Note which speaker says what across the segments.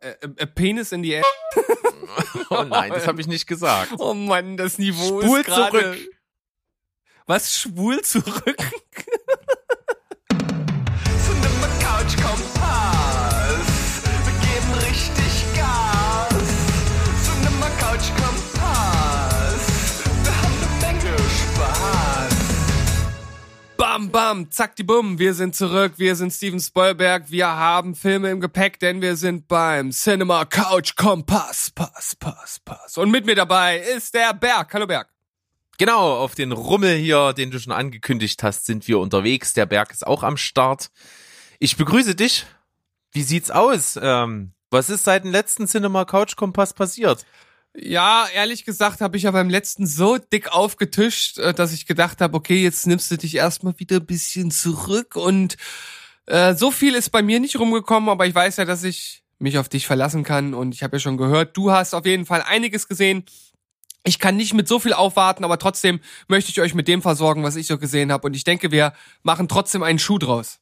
Speaker 1: Äh, äh, Penis in die Air.
Speaker 2: oh nein, das habe ich nicht gesagt.
Speaker 1: Oh Mann, das Niveau
Speaker 2: Spul
Speaker 1: ist gerade.
Speaker 2: zurück.
Speaker 1: Was schwul zurück? Bam, bam, zack, die Bumm. Wir sind zurück. Wir sind Steven Spielberg. Wir haben Filme im Gepäck, denn wir sind beim Cinema Couch Kompass. Pass, pass, pass. Und mit mir dabei ist der Berg. Hallo Berg.
Speaker 2: Genau, auf den Rummel hier, den du schon angekündigt hast, sind wir unterwegs. Der Berg ist auch am Start. Ich begrüße dich. Wie sieht's aus? Ähm, was ist seit dem letzten Cinema Couch Kompass passiert?
Speaker 1: Ja, ehrlich gesagt habe ich ja beim letzten so dick aufgetischt, äh, dass ich gedacht habe, okay, jetzt nimmst du dich erstmal wieder ein bisschen zurück und äh, so viel ist bei mir nicht rumgekommen, aber ich weiß ja, dass ich mich auf dich verlassen kann und ich habe ja schon gehört, du hast auf jeden Fall einiges gesehen. Ich kann nicht mit so viel aufwarten, aber trotzdem möchte ich euch mit dem versorgen, was ich so gesehen habe und ich denke, wir machen trotzdem einen Schuh draus.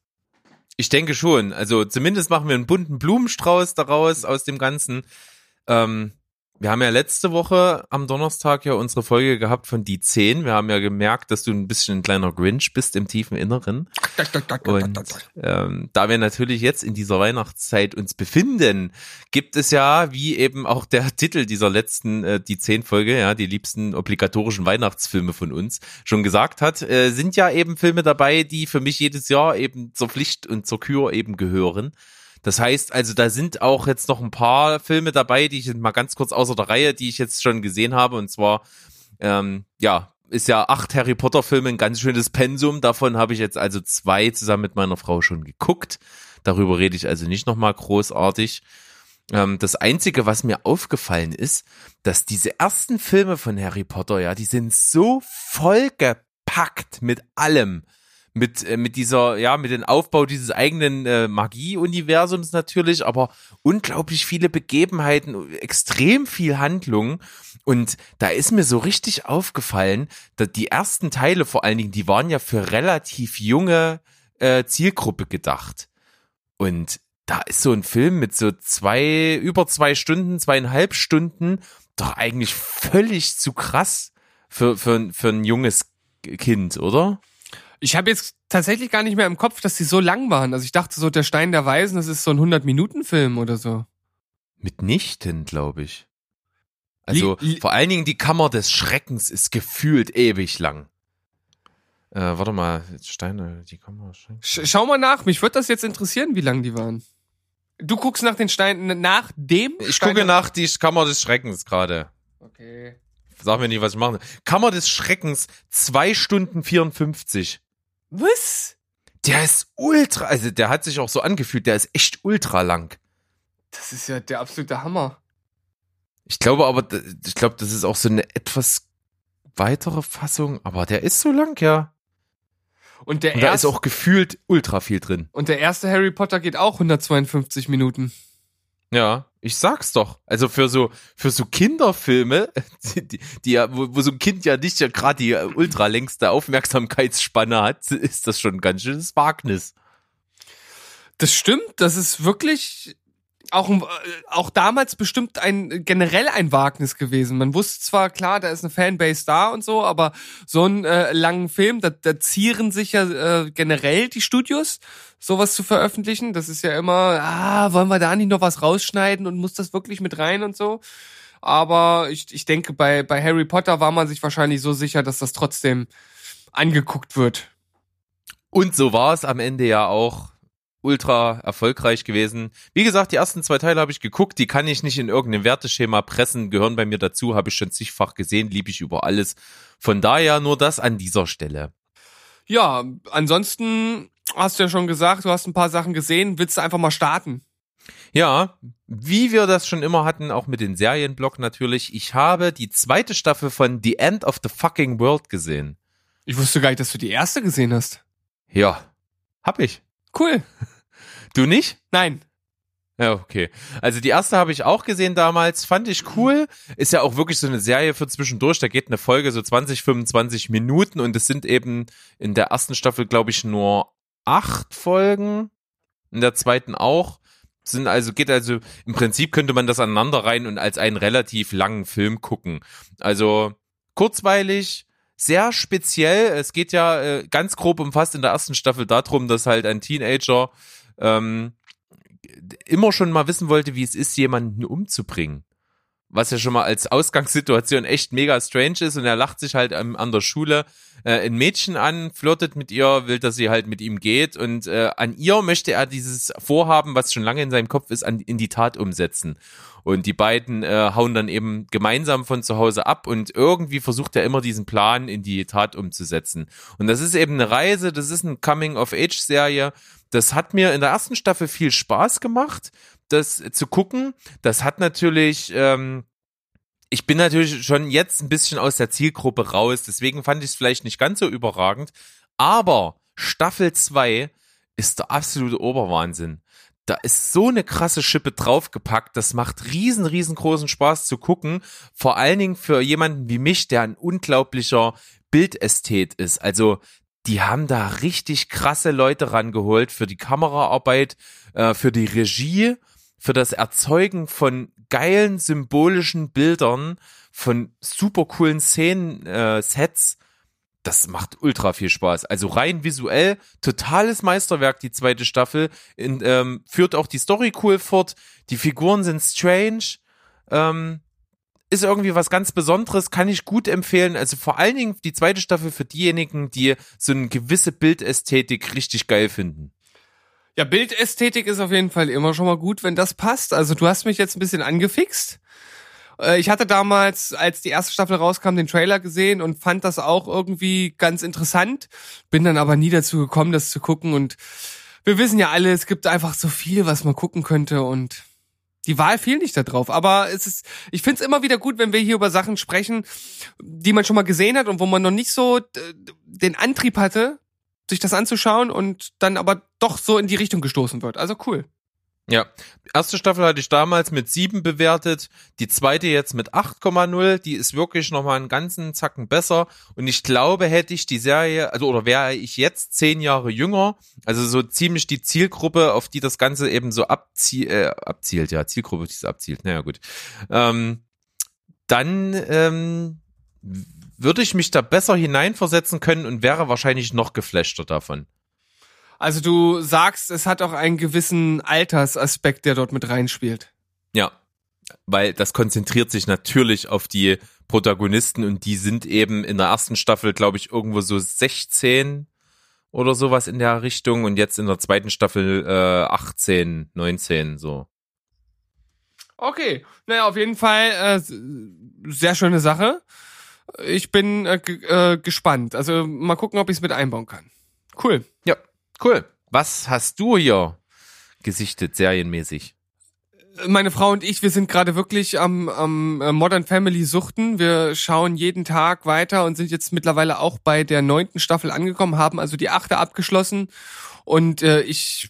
Speaker 2: Ich denke schon. Also zumindest machen wir einen bunten Blumenstrauß daraus aus dem Ganzen. Ähm, wir haben ja letzte Woche am Donnerstag ja unsere Folge gehabt von die 10. Wir haben ja gemerkt, dass du ein bisschen ein kleiner Grinch bist im tiefen Inneren. Und ähm, da wir natürlich jetzt in dieser Weihnachtszeit uns befinden, gibt es ja, wie eben auch der Titel dieser letzten, äh, die 10 Folge, ja, die liebsten obligatorischen Weihnachtsfilme von uns, schon gesagt hat, äh, sind ja eben Filme dabei, die für mich jedes Jahr eben zur Pflicht und zur Kür eben gehören. Das heißt, also da sind auch jetzt noch ein paar Filme dabei, die ich mal ganz kurz außer der Reihe, die ich jetzt schon gesehen habe. Und zwar, ähm, ja, ist ja acht Harry Potter Filme ein ganz schönes Pensum. Davon habe ich jetzt also zwei zusammen mit meiner Frau schon geguckt. Darüber rede ich also nicht nochmal großartig. Ähm, das Einzige, was mir aufgefallen ist, dass diese ersten Filme von Harry Potter, ja, die sind so vollgepackt mit allem mit äh, mit dieser ja mit dem Aufbau dieses eigenen äh, Magie-Universums natürlich, aber unglaublich viele Begebenheiten, extrem viel Handlung und da ist mir so richtig aufgefallen, dass die ersten Teile vor allen Dingen, die waren ja für relativ junge äh, Zielgruppe gedacht und da ist so ein Film mit so zwei über zwei Stunden, zweieinhalb Stunden doch eigentlich völlig zu krass für für für ein junges Kind, oder?
Speaker 1: Ich habe jetzt tatsächlich gar nicht mehr im Kopf, dass die so lang waren. Also ich dachte so, der Stein der Weisen, das ist so ein 100-Minuten-Film oder so.
Speaker 2: Mitnichten, glaube ich. Also
Speaker 1: Li- li-
Speaker 2: vor allen Dingen die Kammer des Schreckens ist gefühlt ewig lang. Äh, warte mal, Steine, die Kammer des Schreckens.
Speaker 1: Sch schau mal nach, mich würde das jetzt interessieren, wie lang die waren. Du guckst nach den Steinen, nach dem
Speaker 2: Ich
Speaker 1: Stein
Speaker 2: gucke nach die Kammer des Schreckens gerade.
Speaker 1: Okay.
Speaker 2: Sag mir nicht, was ich mache. Kammer des Schreckens, zwei Stunden 54.
Speaker 1: Was?
Speaker 2: Der ist ultra, also der hat sich auch so angefühlt, der ist echt ultra lang.
Speaker 1: Das ist ja der absolute Hammer.
Speaker 2: Ich glaube aber, ich glaube, das ist auch so eine etwas weitere Fassung, aber der ist so lang, ja.
Speaker 1: Und der,
Speaker 2: Und da ist
Speaker 1: erste,
Speaker 2: auch gefühlt ultra viel drin.
Speaker 1: und der erste Harry Potter geht auch 152 Minuten.
Speaker 2: Ja, ich sag's doch. Also für so für so Kinderfilme, die, die ja, wo, wo so ein Kind ja nicht ja gerade die ultra längste Aufmerksamkeitsspanne hat, ist das schon ein ganz schönes Wagnis.
Speaker 1: Das stimmt, das ist wirklich auch, äh, auch damals bestimmt ein generell ein Wagnis gewesen. Man wusste zwar klar, da ist eine Fanbase da und so, aber so einen äh, langen Film, da, da zieren sich ja äh, generell die Studios, sowas zu veröffentlichen. Das ist ja immer, ah, wollen wir da nicht noch was rausschneiden und muss das wirklich mit rein und so. Aber ich, ich denke, bei, bei Harry Potter war man sich wahrscheinlich so sicher, dass das trotzdem angeguckt wird.
Speaker 2: Und so war es am Ende ja auch ultra erfolgreich gewesen. Wie gesagt, die ersten zwei Teile habe ich geguckt, die kann ich nicht in irgendeinem Werteschema pressen, gehören bei mir dazu, habe ich schon zigfach gesehen, liebe ich über alles. Von daher nur das an dieser Stelle.
Speaker 1: Ja, ansonsten hast du ja schon gesagt, du hast ein paar Sachen gesehen. Willst du einfach mal starten?
Speaker 2: Ja, wie wir das schon immer hatten, auch mit den Serienblock natürlich. Ich habe die zweite Staffel von The End of the Fucking World gesehen.
Speaker 1: Ich wusste gar nicht, dass du die erste gesehen hast.
Speaker 2: Ja, hab ich.
Speaker 1: Cool.
Speaker 2: Du nicht?
Speaker 1: Nein.
Speaker 2: Ja, okay. Also die erste habe ich auch gesehen damals, fand ich cool. Ist ja auch wirklich so eine Serie für zwischendurch. Da geht eine Folge so 20, 25 Minuten und es sind eben in der ersten Staffel, glaube ich, nur acht Folgen. In der zweiten auch. Sind also, geht also, im Prinzip könnte man das aneinander rein und als einen relativ langen Film gucken. Also kurzweilig, sehr speziell. Es geht ja äh, ganz grob umfasst in der ersten Staffel darum, dass halt ein Teenager ähm, immer schon mal wissen wollte, wie es ist, jemanden umzubringen. Was ja schon mal als Ausgangssituation echt mega strange ist und er lacht sich halt an der Schule äh, ein Mädchen an, flirtet mit ihr, will, dass sie halt mit ihm geht und äh, an ihr möchte er dieses Vorhaben, was schon lange in seinem Kopf ist, an, in die Tat umsetzen. Und die beiden äh, hauen dann eben gemeinsam von zu Hause ab und irgendwie versucht er immer diesen Plan in die Tat umzusetzen. Und das ist eben eine Reise, das ist eine Coming-of-Age-Serie. Das hat mir in der ersten Staffel viel Spaß gemacht, das zu gucken. Das hat natürlich, ähm, ich bin natürlich schon jetzt ein bisschen aus der Zielgruppe raus, deswegen fand ich es vielleicht nicht ganz so überragend. Aber Staffel 2 ist der absolute Oberwahnsinn da ist so eine krasse Schippe draufgepackt. Das macht riesen, riesengroßen Spaß zu gucken. Vor allen Dingen für jemanden wie mich, der ein unglaublicher Bildästhet ist. Also, die haben da richtig krasse Leute rangeholt für die Kameraarbeit, äh, für die Regie, für das Erzeugen von geilen symbolischen Bildern, von super coolen Szenen, äh, Sets das macht ultra viel Spaß. Also rein visuell, totales Meisterwerk, die zweite Staffel. In, ähm, führt auch die Story cool fort. Die Figuren sind strange. Ähm, ist irgendwie was ganz Besonderes, kann ich gut empfehlen. Also vor allen Dingen die zweite Staffel für diejenigen, die so eine gewisse Bildästhetik richtig geil finden.
Speaker 1: Ja, Bildästhetik ist auf jeden Fall immer schon mal gut, wenn das passt. Also du hast mich jetzt ein bisschen angefixt. Äh, ich hatte damals, als die erste Staffel rauskam, den Trailer gesehen und fand das auch irgendwie ganz interessant. Bin dann aber nie dazu gekommen, das zu gucken. Und wir wissen ja alle, es gibt einfach so viel, was man gucken könnte und die Wahl fiel nicht da drauf. Aber es ist, ich finde es immer wieder gut, wenn wir hier über Sachen sprechen, die man schon mal gesehen hat und wo man noch nicht so den Antrieb hatte, sich das anzuschauen und dann aber doch so in die Richtung gestoßen wird. Also cool.
Speaker 2: Ja, erste Staffel hatte ich damals mit sieben bewertet, die zweite jetzt mit 8,0, die ist wirklich nochmal einen ganzen Zacken besser und ich glaube, hätte ich die Serie, also oder wäre ich jetzt zehn Jahre jünger, also so ziemlich die Zielgruppe, auf die das Ganze eben so abzie äh, abzielt, ja, Zielgruppe, die es abzielt, naja gut, ähm, dann ähm, würde ich mich da besser hineinversetzen können und wäre wahrscheinlich noch geflashter davon.
Speaker 1: Also du sagst, es hat auch einen gewissen Altersaspekt, der dort mit reinspielt.
Speaker 2: Ja, weil das konzentriert sich natürlich auf die Protagonisten und die sind eben in der ersten Staffel, glaube ich, irgendwo so 16 oder sowas in der Richtung und jetzt in der zweiten Staffel äh, 18, 19 so.
Speaker 1: Okay, naja, auf jeden Fall äh, sehr schöne Sache. Ich bin äh, äh, gespannt. Also mal gucken, ob ich es mit einbauen kann. Cool.
Speaker 2: Ja. Cool. Was hast du hier gesichtet, serienmäßig?
Speaker 1: Meine Frau und ich, wir sind gerade wirklich am, am äh, Modern Family suchten. Wir schauen jeden Tag weiter und sind jetzt mittlerweile auch bei der neunten Staffel angekommen, haben also die achte abgeschlossen. Und äh, ich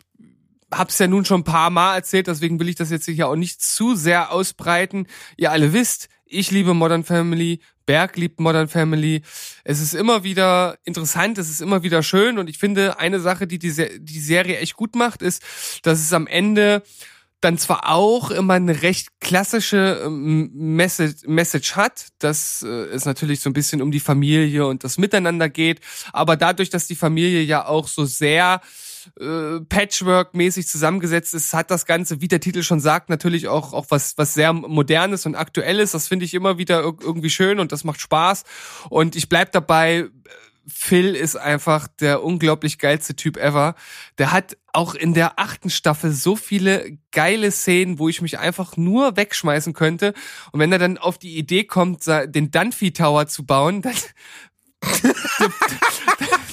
Speaker 1: hab's ja nun schon ein paar Mal erzählt, deswegen will ich das jetzt hier auch nicht zu sehr ausbreiten. Ihr alle wisst, ich liebe Modern Family, Berg liebt Modern Family. Es ist immer wieder interessant, es ist immer wieder schön und ich finde, eine Sache, die die, die Serie echt gut macht, ist, dass es am Ende dann zwar auch immer eine recht klassische ähm, Message, Message hat, dass äh, es natürlich so ein bisschen um die Familie und das Miteinander geht, aber dadurch, dass die Familie ja auch so sehr äh, Patchwork-mäßig zusammengesetzt ist, hat das Ganze, wie der Titel schon sagt, natürlich auch, auch was, was sehr modernes und aktuelles. Das finde ich immer wieder irgendwie schön und das macht Spaß. Und ich bleib dabei, Phil ist einfach der unglaublich geilste Typ ever. Der hat auch in der achten Staffel so viele geile Szenen, wo ich mich einfach nur wegschmeißen könnte. Und wenn er dann auf die Idee kommt, den Dunphy Tower zu bauen, dann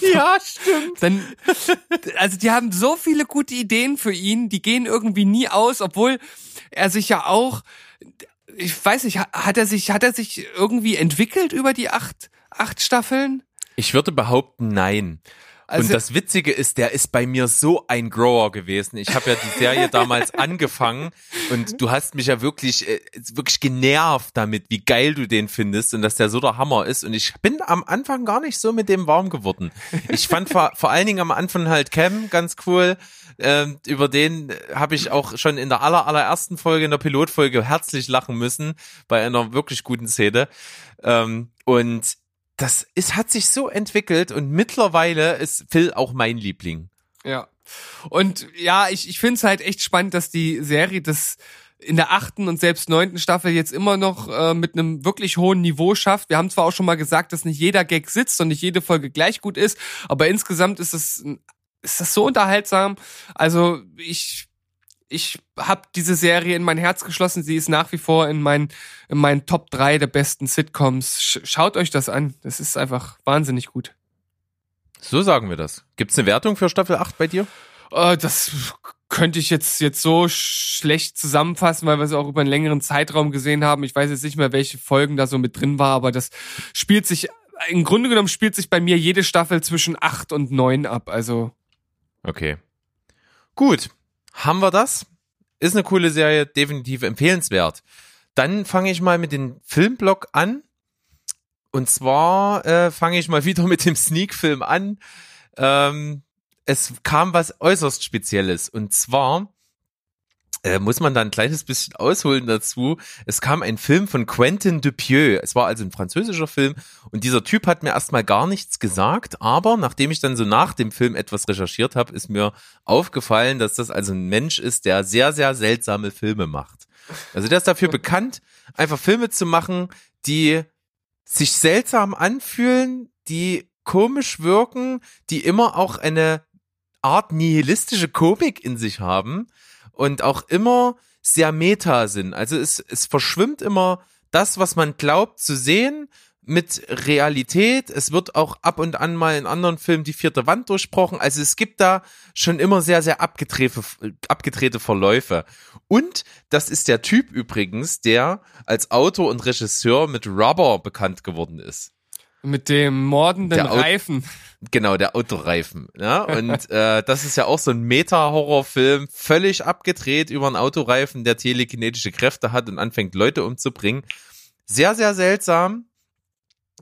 Speaker 2: ja, stimmt.
Speaker 1: Dann, also die haben so viele gute Ideen für ihn, die gehen irgendwie nie aus, obwohl er sich ja auch, ich weiß nicht, hat er sich, hat er sich irgendwie entwickelt über die acht, acht Staffeln?
Speaker 2: Ich würde behaupten, nein.
Speaker 1: Also,
Speaker 2: und das Witzige ist, der ist bei mir so ein Grower gewesen. Ich habe ja die Serie damals angefangen und du hast mich ja wirklich, äh, wirklich genervt damit, wie geil du den findest und dass der so der Hammer ist. Und ich bin am Anfang gar nicht so mit dem warm geworden. Ich fand vor, vor allen Dingen am Anfang halt Cam ganz cool. Ähm, über den habe ich auch schon in der aller, allerersten Folge, in der Pilotfolge, herzlich lachen müssen, bei einer wirklich guten Szene. Ähm, und das ist, hat sich so entwickelt und mittlerweile ist Phil auch mein Liebling.
Speaker 1: Ja. Und ja, ich, ich finde es halt echt spannend, dass die Serie das in der achten und selbst neunten Staffel jetzt immer noch äh, mit einem wirklich hohen Niveau schafft. Wir haben zwar auch schon mal gesagt, dass nicht jeder Gag sitzt und nicht jede Folge gleich gut ist, aber insgesamt ist es ist das so unterhaltsam. Also ich ich habe diese Serie in mein Herz geschlossen. Sie ist nach wie vor in meinen in meinen Top 3 der besten Sitcoms. Sch schaut euch das an. Das ist einfach wahnsinnig gut.
Speaker 2: So sagen wir das. Gibt's eine Wertung für Staffel 8 bei dir?
Speaker 1: Äh, das könnte ich jetzt jetzt so schlecht zusammenfassen, weil wir es auch über einen längeren Zeitraum gesehen haben. Ich weiß jetzt nicht mehr, welche Folgen da so mit drin war, aber das spielt sich im Grunde genommen spielt sich bei mir jede Staffel zwischen 8 und 9 ab. Also
Speaker 2: Okay. Gut. Haben wir das? Ist eine coole Serie, definitiv empfehlenswert. Dann fange ich mal mit dem Filmblock an. Und zwar äh, fange ich mal wieder mit dem Sneak-Film an. Ähm, es kam was äußerst Spezielles. Und zwar äh, muss man da ein kleines bisschen ausholen dazu. Es kam ein Film von Quentin Dupieux. Es war also ein französischer Film und dieser Typ hat mir erstmal gar nichts gesagt, aber nachdem ich dann so nach dem Film etwas recherchiert habe, ist mir aufgefallen, dass das also ein Mensch ist, der sehr, sehr seltsame Filme macht. Also der ist dafür bekannt, einfach Filme zu machen, die sich seltsam anfühlen, die komisch wirken, die immer auch eine Art nihilistische Komik in sich haben und auch immer sehr meta sind. Also es, es verschwimmt immer das, was man glaubt zu sehen, mit Realität. Es wird auch ab und an mal in anderen Filmen die vierte Wand durchbrochen. Also es gibt da schon immer sehr, sehr abgedrehte, abgedrehte Verläufe. Und das ist der Typ übrigens, der als Autor und Regisseur mit Rubber bekannt geworden ist.
Speaker 1: Mit dem mordenden Reifen.
Speaker 2: Genau, der Autoreifen. Ja? Und äh, das ist ja auch so ein Meta-Horrorfilm, völlig abgedreht über einen Autoreifen, der telekinetische Kräfte hat und anfängt, Leute umzubringen. Sehr, sehr seltsam.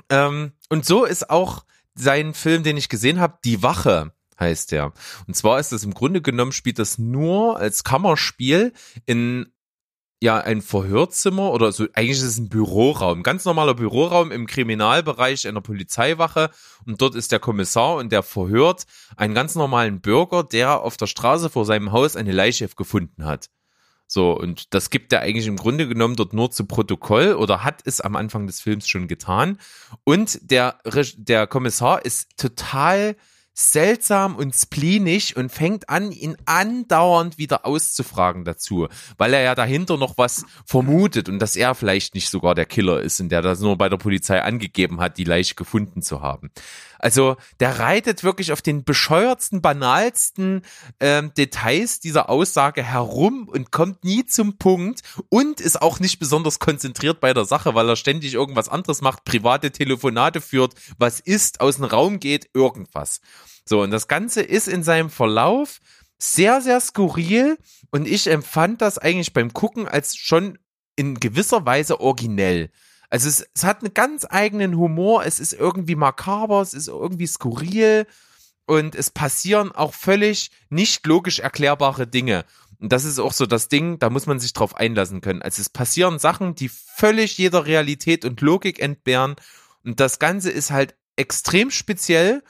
Speaker 2: Ähm, und so ist auch sein Film, den ich gesehen habe, Die Wache heißt der. Und zwar ist das im Grunde genommen, spielt das nur als Kammerspiel in ja ein Verhörzimmer oder so eigentlich ist es ein Büroraum, ganz normaler Büroraum im Kriminalbereich einer Polizeiwache und dort ist der Kommissar und der verhört einen ganz normalen Bürger, der auf der Straße vor seinem Haus eine Leiche gefunden hat. So, und das gibt er eigentlich im Grunde genommen dort nur zu Protokoll oder hat es am Anfang des Films schon getan. Und der, der Kommissar ist total seltsam und spleenig und fängt an, ihn andauernd wieder auszufragen dazu, weil er ja dahinter noch was vermutet und dass er vielleicht nicht sogar der Killer ist und der das nur bei der Polizei angegeben hat, die Leiche gefunden zu haben. Also der reitet wirklich auf den bescheuertsten, banalsten ähm, Details dieser Aussage herum und kommt nie zum Punkt und ist auch nicht besonders konzentriert bei der Sache, weil er ständig irgendwas anderes macht, private Telefonate führt, was ist, aus dem Raum geht, irgendwas. So, und das Ganze ist in seinem Verlauf sehr, sehr skurril und ich empfand das eigentlich beim Gucken als schon in gewisser Weise originell. Also es, es hat einen ganz eigenen Humor, es ist irgendwie makaber, es ist irgendwie skurril und es passieren auch völlig nicht logisch erklärbare Dinge. Und das ist auch so das Ding, da muss man sich drauf einlassen können. Also es passieren Sachen, die völlig jeder Realität und Logik entbehren und das Ganze ist halt extrem speziell.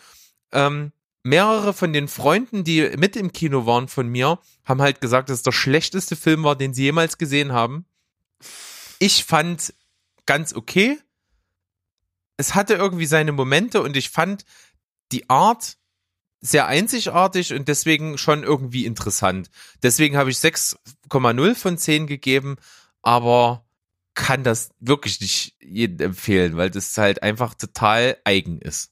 Speaker 2: Ähm, mehrere von den Freunden, die mit im Kino waren von mir, haben halt gesagt, dass es der schlechteste Film war, den sie jemals gesehen haben. Ich fand ganz okay. Es hatte irgendwie seine Momente und ich fand die Art sehr einzigartig und deswegen schon irgendwie interessant. Deswegen habe ich 6,0 von 10 gegeben, aber kann das wirklich nicht jedem empfehlen, weil das halt einfach total eigen ist.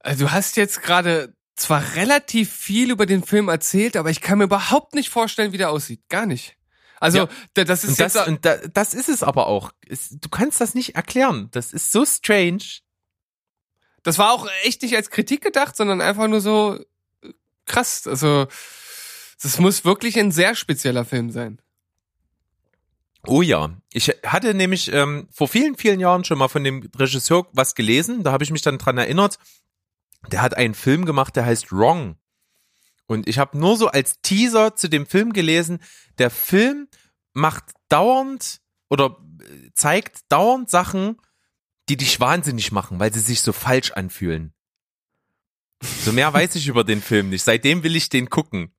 Speaker 1: Also du hast jetzt gerade zwar relativ viel über den Film erzählt, aber ich kann mir überhaupt nicht vorstellen, wie der aussieht. Gar nicht. Also
Speaker 2: Ja.
Speaker 1: da- das ist
Speaker 2: Und das,
Speaker 1: jetzt
Speaker 2: und da, das ist es aber auch. Du kannst das nicht erklären. Das ist so strange.
Speaker 1: Das war auch echt nicht als Kritik gedacht, sondern einfach nur so äh, krass. Also, das muss wirklich ein sehr spezieller Film sein.
Speaker 2: Oh ja, ich hatte nämlich ähm, vor vielen, vielen Jahren schon mal von dem Regisseur was gelesen. Da habe ich mich dann dran erinnert. Der hat einen Film gemacht, der heißt Wrong. Und ich habe nur so als Teaser zu dem Film gelesen, der Film macht dauernd oder äh, zeigt dauernd Sachen, die dich wahnsinnig machen, weil sie sich so falsch anfühlen. So mehr weiß ich über den Film nicht. Seitdem will ich den gucken.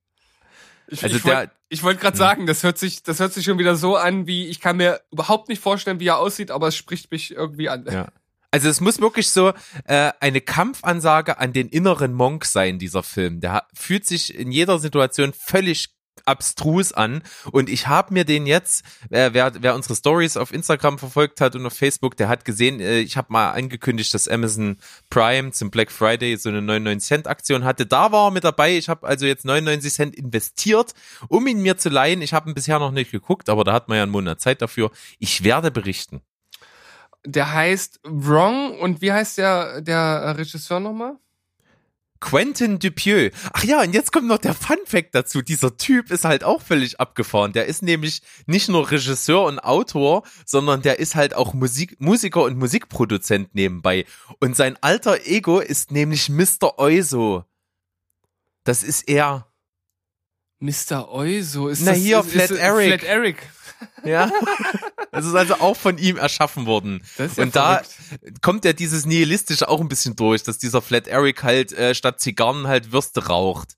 Speaker 1: Ich,
Speaker 2: Also
Speaker 1: ich wollt- wollte gerade sagen, das hört sich, das hört sich schon wieder so an, wie ich kann mir überhaupt nicht vorstellen, wie er aussieht, aber es spricht mich irgendwie an.
Speaker 2: Ja. Also es muss wirklich so äh, eine Kampfansage an den inneren Monk sein, dieser Film. Der fühlt sich in jeder Situation völlig abstrus an und ich habe mir den jetzt, äh, wer, wer unsere Stories auf Instagram verfolgt hat und auf Facebook, der hat gesehen, äh, ich habe mal angekündigt, dass Amazon Prime zum Black Friday so eine 99 Cent Aktion hatte. Da war er mit dabei. Ich habe also jetzt 99 Cent investiert, um ihn mir zu leihen. Ich habe ihn bisher noch nicht geguckt, aber da hat man ja einen Monat Zeit dafür. Ich werde berichten.
Speaker 1: Der heißt Wrong und wie heißt der, der Regisseur nochmal?
Speaker 2: Quentin Dupieux. Ach ja, und jetzt kommt noch der Fun Fact dazu. Dieser Typ ist halt auch völlig abgefahren. Der ist nämlich nicht nur Regisseur und Autor, sondern der ist halt auch Musik, Musiker und Musikproduzent nebenbei. Und sein alter Ego ist nämlich Mr. Oizo. Das ist er.
Speaker 1: Mr. Oizo. Ist
Speaker 2: Na
Speaker 1: das,
Speaker 2: hier,
Speaker 1: ist,
Speaker 2: Flat
Speaker 1: ist,
Speaker 2: Eric.
Speaker 1: Flat Eric.
Speaker 2: Ja. Das ist also auch von ihm erschaffen worden.
Speaker 1: Das ist ja
Speaker 2: und da
Speaker 1: verrückt.
Speaker 2: kommt ja dieses Nihilistische auch ein bisschen durch, dass dieser Flat Eric halt äh, statt Zigarren halt Würste raucht.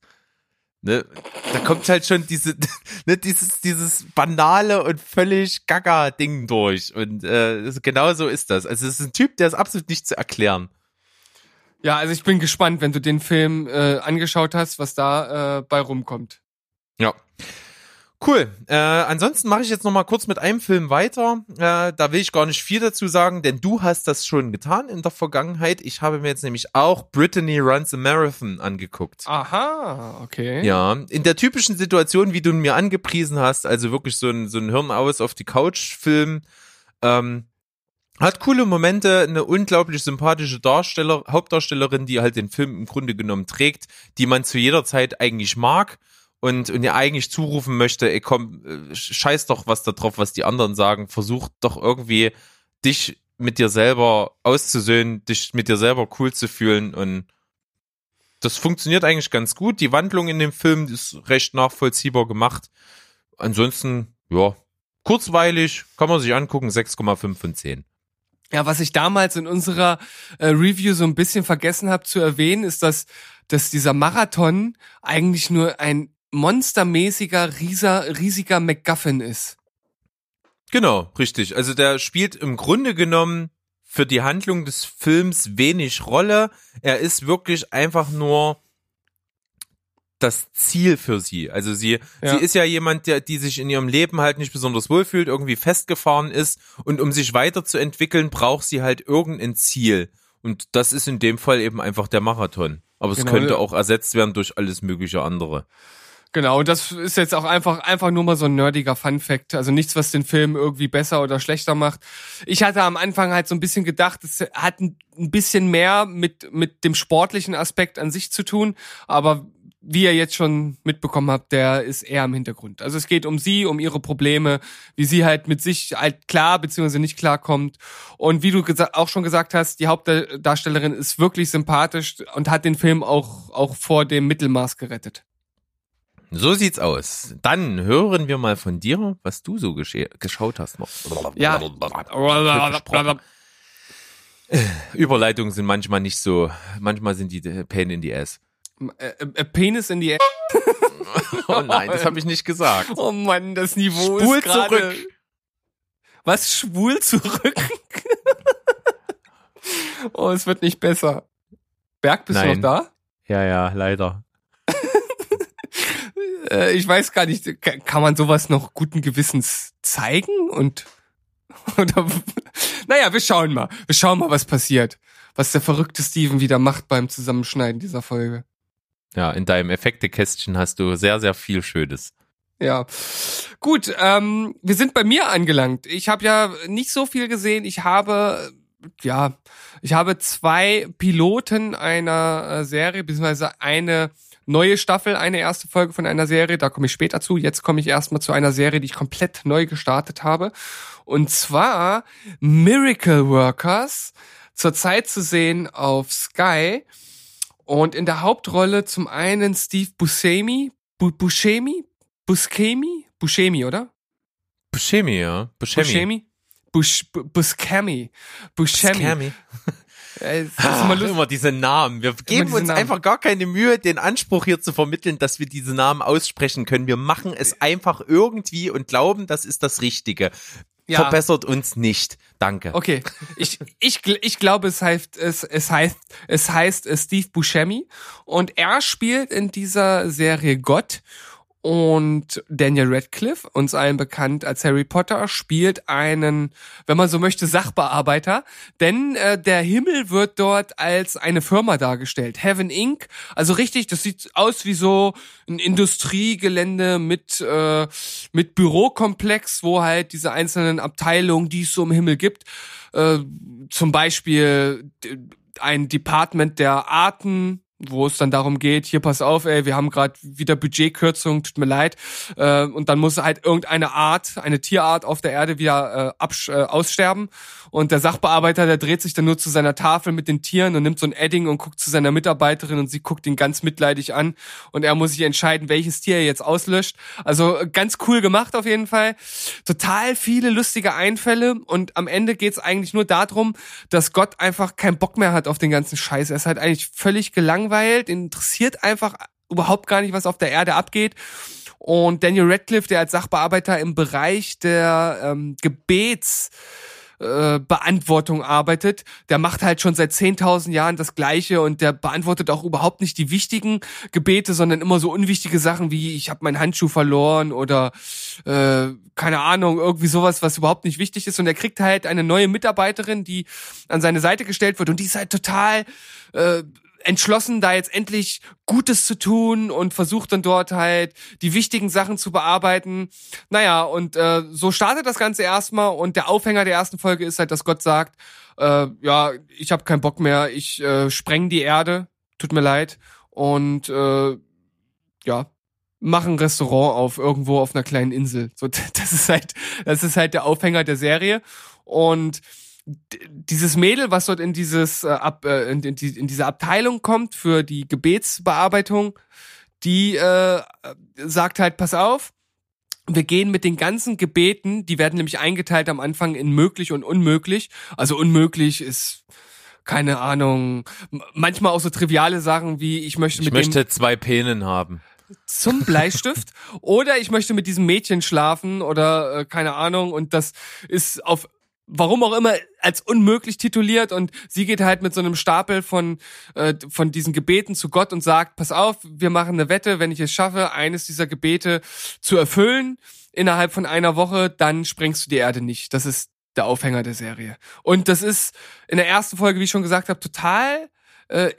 Speaker 2: Ne? Da kommt halt schon diese, ne, dieses, dieses banale und völlig gaga Ding durch. Und äh, genau so ist das. Also es ist ein Typ, der ist absolut nicht zu erklären.
Speaker 1: Ja, also ich bin gespannt, wenn du den Film äh, angeschaut hast, was da äh, bei rumkommt.
Speaker 2: Ja. Cool. Äh, ansonsten mache ich jetzt noch mal kurz mit einem Film weiter. Äh, da will ich gar nicht viel dazu sagen, denn du hast das schon getan in der Vergangenheit. Ich habe mir jetzt nämlich auch Brittany Runs a Marathon angeguckt.
Speaker 1: Aha, okay.
Speaker 2: Ja, in der typischen Situation, wie du mir angepriesen hast, also wirklich so ein, so ein Hirn aus auf die Couch-Film, ähm, hat coole Momente, eine unglaublich sympathische Darsteller, Hauptdarstellerin, die halt den Film im Grunde genommen trägt, die man zu jeder Zeit eigentlich mag und, und ihr eigentlich zurufen möchte, ey komm, äh, scheiß doch was da drauf, was die anderen sagen, versuch doch irgendwie dich mit dir selber auszusöhnen, dich mit dir selber cool zu fühlen und das funktioniert eigentlich ganz gut. Die Wandlung in dem Film ist recht nachvollziehbar gemacht. Ansonsten, ja, kurzweilig, kann man sich angucken, 6,5 von 10.
Speaker 1: Ja, was ich damals in unserer äh, Review so ein bisschen vergessen habe zu erwähnen, ist, dass, dass dieser Marathon eigentlich nur ein monstermäßiger, rieser, riesiger MacGuffin ist.
Speaker 2: Genau, richtig. Also der spielt im Grunde genommen für die Handlung des Films wenig Rolle. Er ist wirklich einfach nur das Ziel für sie. Also sie,
Speaker 1: Ja.
Speaker 2: sie ist ja jemand, der, die sich in ihrem Leben halt nicht besonders wohlfühlt, irgendwie festgefahren ist und um sich weiterzuentwickeln, braucht sie halt irgendein Ziel. Und das ist in dem Fall eben einfach der Marathon. Aber es
Speaker 1: Genau.
Speaker 2: könnte auch ersetzt werden durch alles mögliche andere.
Speaker 1: Genau, das ist jetzt auch einfach, einfach nur mal so ein nerdiger Fun-Fact. Also nichts, was den Film irgendwie besser oder schlechter macht. Ich hatte am Anfang halt so ein bisschen gedacht, es hat ein bisschen mehr mit, mit dem sportlichen Aspekt an sich zu tun, aber wie ihr jetzt schon mitbekommen habt, der ist eher im Hintergrund. Also es geht um sie, um ihre Probleme, wie sie halt mit sich halt klar bzw. nicht klarkommt. Und wie du auch schon gesagt hast, die Hauptdarstellerin ist wirklich sympathisch und hat den Film auch, auch vor dem Mittelmaß gerettet.
Speaker 2: So sieht's aus. Dann hören wir mal von dir, was du so geschaut hast noch.
Speaker 1: Ja.
Speaker 2: Überleitungen sind manchmal nicht so, manchmal sind die äh, Pain in the ass.
Speaker 1: Äh, äh, Penis in die
Speaker 2: Oh nein, das habe ich nicht gesagt.
Speaker 1: Oh Mann, das Niveau
Speaker 2: Spul
Speaker 1: ist gerade.
Speaker 2: zurück.
Speaker 1: Was schwul zurück? oh, es wird nicht besser. Berg, bist
Speaker 2: Nein.
Speaker 1: du noch
Speaker 2: Ja, ja, leider.
Speaker 1: Äh, ich weiß gar nicht, ka- kann man sowas noch guten Gewissens zeigen und oder naja, wir schauen mal. Wir schauen mal, was passiert. Was der verrückte Steven wieder macht beim Zusammenschneiden dieser Folge.
Speaker 2: Ja, in deinem Effektekästchen hast du sehr, sehr viel Schönes.
Speaker 1: Ja. Gut, ähm, wir sind bei mir angelangt. Ich habe ja nicht so viel gesehen. Ich habe ja, ich habe zwei Piloten einer äh, Serie, beziehungsweise eine neue Staffel, eine erste Folge von einer Serie, da komme ich später zu. Jetzt komme ich erstmal zu einer Serie, die ich komplett neu gestartet habe. Und zwar Miracle Workers, zurzeit zu sehen auf Sky. Und in der Hauptrolle zum einen Steve Buscemi, Bu Buscemi, Buscemi, Buscemi, oder?
Speaker 2: Buscemi, ja. Buscemi.
Speaker 1: Buscemi? Bush, Bu- Buscemi. Buscemi.
Speaker 2: Buscemi.
Speaker 1: Es ist
Speaker 2: Ah,
Speaker 1: immer
Speaker 2: immer, diese Namen. Wir geben uns
Speaker 1: Namen.
Speaker 2: einfach gar keine Mühe, den Anspruch hier zu vermitteln, dass wir diese Namen aussprechen können. Wir machen es einfach irgendwie und glauben, das ist das Richtige.
Speaker 1: Ja.
Speaker 2: Verbessert uns nicht. Danke.
Speaker 1: Okay, ich, ich, ich glaube, es heißt, es, es heißt, es heißt Steve Buscemi und er spielt in dieser Serie Gott und Daniel Radcliffe, uns allen bekannt als Harry Potter, spielt einen, wenn man so möchte, Sachbearbeiter, denn äh, der Himmel wird dort als eine Firma dargestellt, Heaven Inc. Also richtig, das sieht aus wie so ein Industriegelände mit äh, mit Bürokomplex, wo halt diese einzelnen Abteilungen, die es so im Himmel gibt, äh, zum Beispiel ein Department der Arten, wo es dann darum geht, hier pass auf, ey, wir haben gerade wieder Budgetkürzung, tut mir leid. Äh, und dann muss halt irgendeine Art, eine Tierart auf der Erde wieder äh, absch- äh, aussterben. Und der Sachbearbeiter, der dreht sich dann nur zu seiner Tafel mit den Tieren und nimmt so ein Edding und guckt zu seiner Mitarbeiterin und sie guckt ihn ganz mitleidig an. Und er muss sich entscheiden, welches Tier er jetzt auslöscht. Also äh, ganz cool gemacht auf jeden Fall. Total viele lustige Einfälle. Und am Ende geht's eigentlich nur darum, dass Gott einfach keinen Bock mehr hat auf den ganzen Scheiß. Er ist halt eigentlich völlig gelangweilt, interessiert einfach überhaupt gar nicht, was auf der Erde abgeht. Und Daniel Radcliffe, der als Sachbearbeiter im Bereich der ähm, Gebets äh, Beantwortung arbeitet, der macht halt schon seit 10.000 Jahren das Gleiche und der beantwortet auch überhaupt nicht die wichtigen Gebete, sondern immer so unwichtige Sachen wie ich habe meinen Handschuh verloren oder äh, keine Ahnung, irgendwie sowas, was überhaupt nicht wichtig ist. Und er kriegt halt eine neue Mitarbeiterin, die an seine Seite gestellt wird. Und die ist halt total äh, entschlossen, da jetzt endlich Gutes zu tun und versucht dann dort halt die wichtigen Sachen zu bearbeiten. Naja, und äh, so startet das Ganze erstmal und der Aufhänger der ersten Folge ist halt, dass Gott sagt, äh, ja, ich habe keinen Bock mehr, ich äh, spreng die Erde, tut mir leid und äh, ja, mach ein Restaurant auf irgendwo auf einer kleinen Insel. So, das ist halt, das ist halt der Aufhänger der Serie und dieses Mädel, was dort in dieses äh, ab, äh, in, in, in diese Abteilung kommt für die Gebetsbearbeitung, die äh, sagt halt, pass auf, wir gehen mit den ganzen Gebeten, die werden nämlich eingeteilt am Anfang in möglich und unmöglich. Also unmöglich ist keine Ahnung, manchmal auch so triviale Sachen wie ich möchte
Speaker 2: Ich
Speaker 1: mit
Speaker 2: möchte
Speaker 1: dem
Speaker 2: zwei Penen haben.
Speaker 1: zum Bleistift oder ich möchte mit diesem Mädchen schlafen oder äh, keine Ahnung und das ist auf warum auch immer als unmöglich tituliert und sie geht halt mit so einem Stapel von äh, von diesen Gebeten zu Gott und sagt pass auf wir machen eine Wette wenn ich es schaffe eines dieser Gebete zu erfüllen innerhalb von einer Woche dann sprengst du die Erde nicht. Das ist der Aufhänger der Serie. Und das ist in der ersten Folge wie ich schon gesagt habe total äh,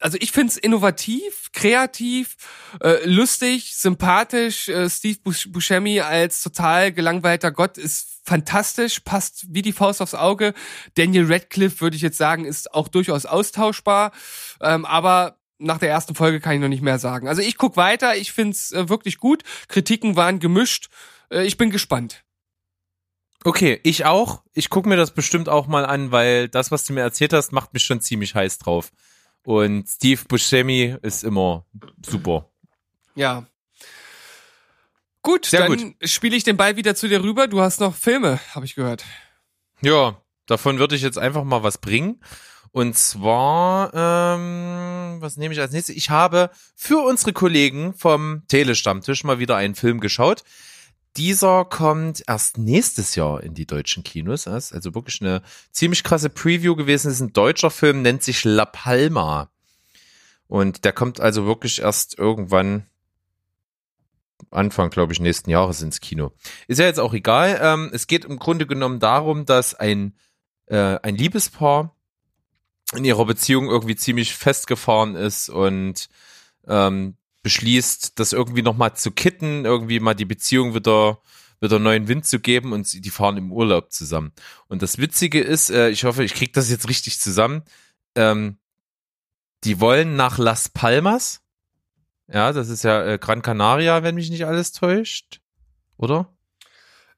Speaker 1: also ich find's innovativ, kreativ, äh, lustig, sympathisch. Äh, Steve Bus- Buscemi als total gelangweilter Gott ist fantastisch, passt wie die Faust aufs Auge. Daniel Radcliffe würde ich jetzt sagen, ist auch durchaus austauschbar, ähm, aber nach der ersten Folge kann ich noch nicht mehr sagen. Also ich guck weiter, ich find's äh, wirklich gut. Kritiken waren gemischt. Äh, ich bin gespannt.
Speaker 2: Okay, ich auch. Ich gucke mir das bestimmt auch mal an, weil das, was du mir erzählt hast, macht mich schon ziemlich heiß drauf. Und Steve Buscemi ist immer super.
Speaker 1: Ja. Gut,
Speaker 2: Sehr
Speaker 1: dann spiele ich den Ball wieder zu dir rüber. Du hast noch Filme, habe ich gehört.
Speaker 2: Ja, davon würde ich jetzt einfach mal was bringen. Und zwar, ähm, was nehme ich als nächstes? Ich habe für unsere Kollegen vom Telestammtisch mal wieder einen Film geschaut. Dieser kommt erst nächstes Jahr in die deutschen Kinos. Also wirklich eine ziemlich krasse Preview gewesen. Das ist ein deutscher Film, nennt sich La Palma. Und der kommt also wirklich erst irgendwann Anfang, glaube ich, nächsten Jahres ins Kino. Ist ja jetzt auch egal. Ähm, es geht im Grunde genommen darum, dass ein, äh, ein Liebespaar in ihrer Beziehung irgendwie ziemlich festgefahren ist und ähm, beschließt, das irgendwie nochmal zu kitten, irgendwie mal die Beziehung wieder wieder neuen Wind zu geben und die fahren im Urlaub zusammen. Und das Witzige ist, äh, ich hoffe, ich krieg das jetzt richtig zusammen. Ähm, die wollen nach Las Palmas. Ja, das ist ja äh, Gran Canaria, wenn mich nicht alles täuscht. Oder?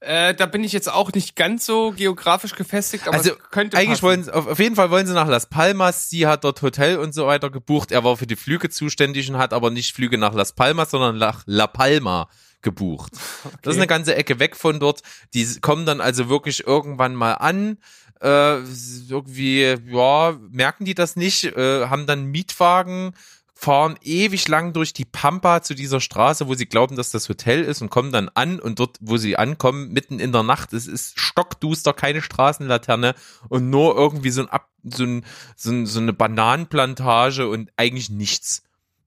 Speaker 1: Äh, da bin ich jetzt auch nicht ganz so geografisch gefestigt, aber
Speaker 2: Also,
Speaker 1: könnte
Speaker 2: Eigentlich
Speaker 1: passen.
Speaker 2: wollen sie, auf, auf jeden Fall wollen sie nach Las Palmas. Sie hat dort Hotel und so weiter gebucht. Er war für die Flüge zuständig und hat aber nicht Flüge nach Las Palmas, sondern nach La Palma gebucht. Das ist eine ganze Ecke weg von dort. Die kommen dann also wirklich irgendwann mal an. Äh, irgendwie, ja, merken die das nicht, äh, haben dann Mietwagen, fahren ewig lang durch die Pampa zu dieser Straße, wo sie glauben, dass das Hotel ist und kommen dann an und dort, wo sie ankommen, mitten in der Nacht, es ist stockduster, keine Straßenlaterne und nur irgendwie so ein, so, ein, so, ein, so eine Bananenplantage und eigentlich nichts.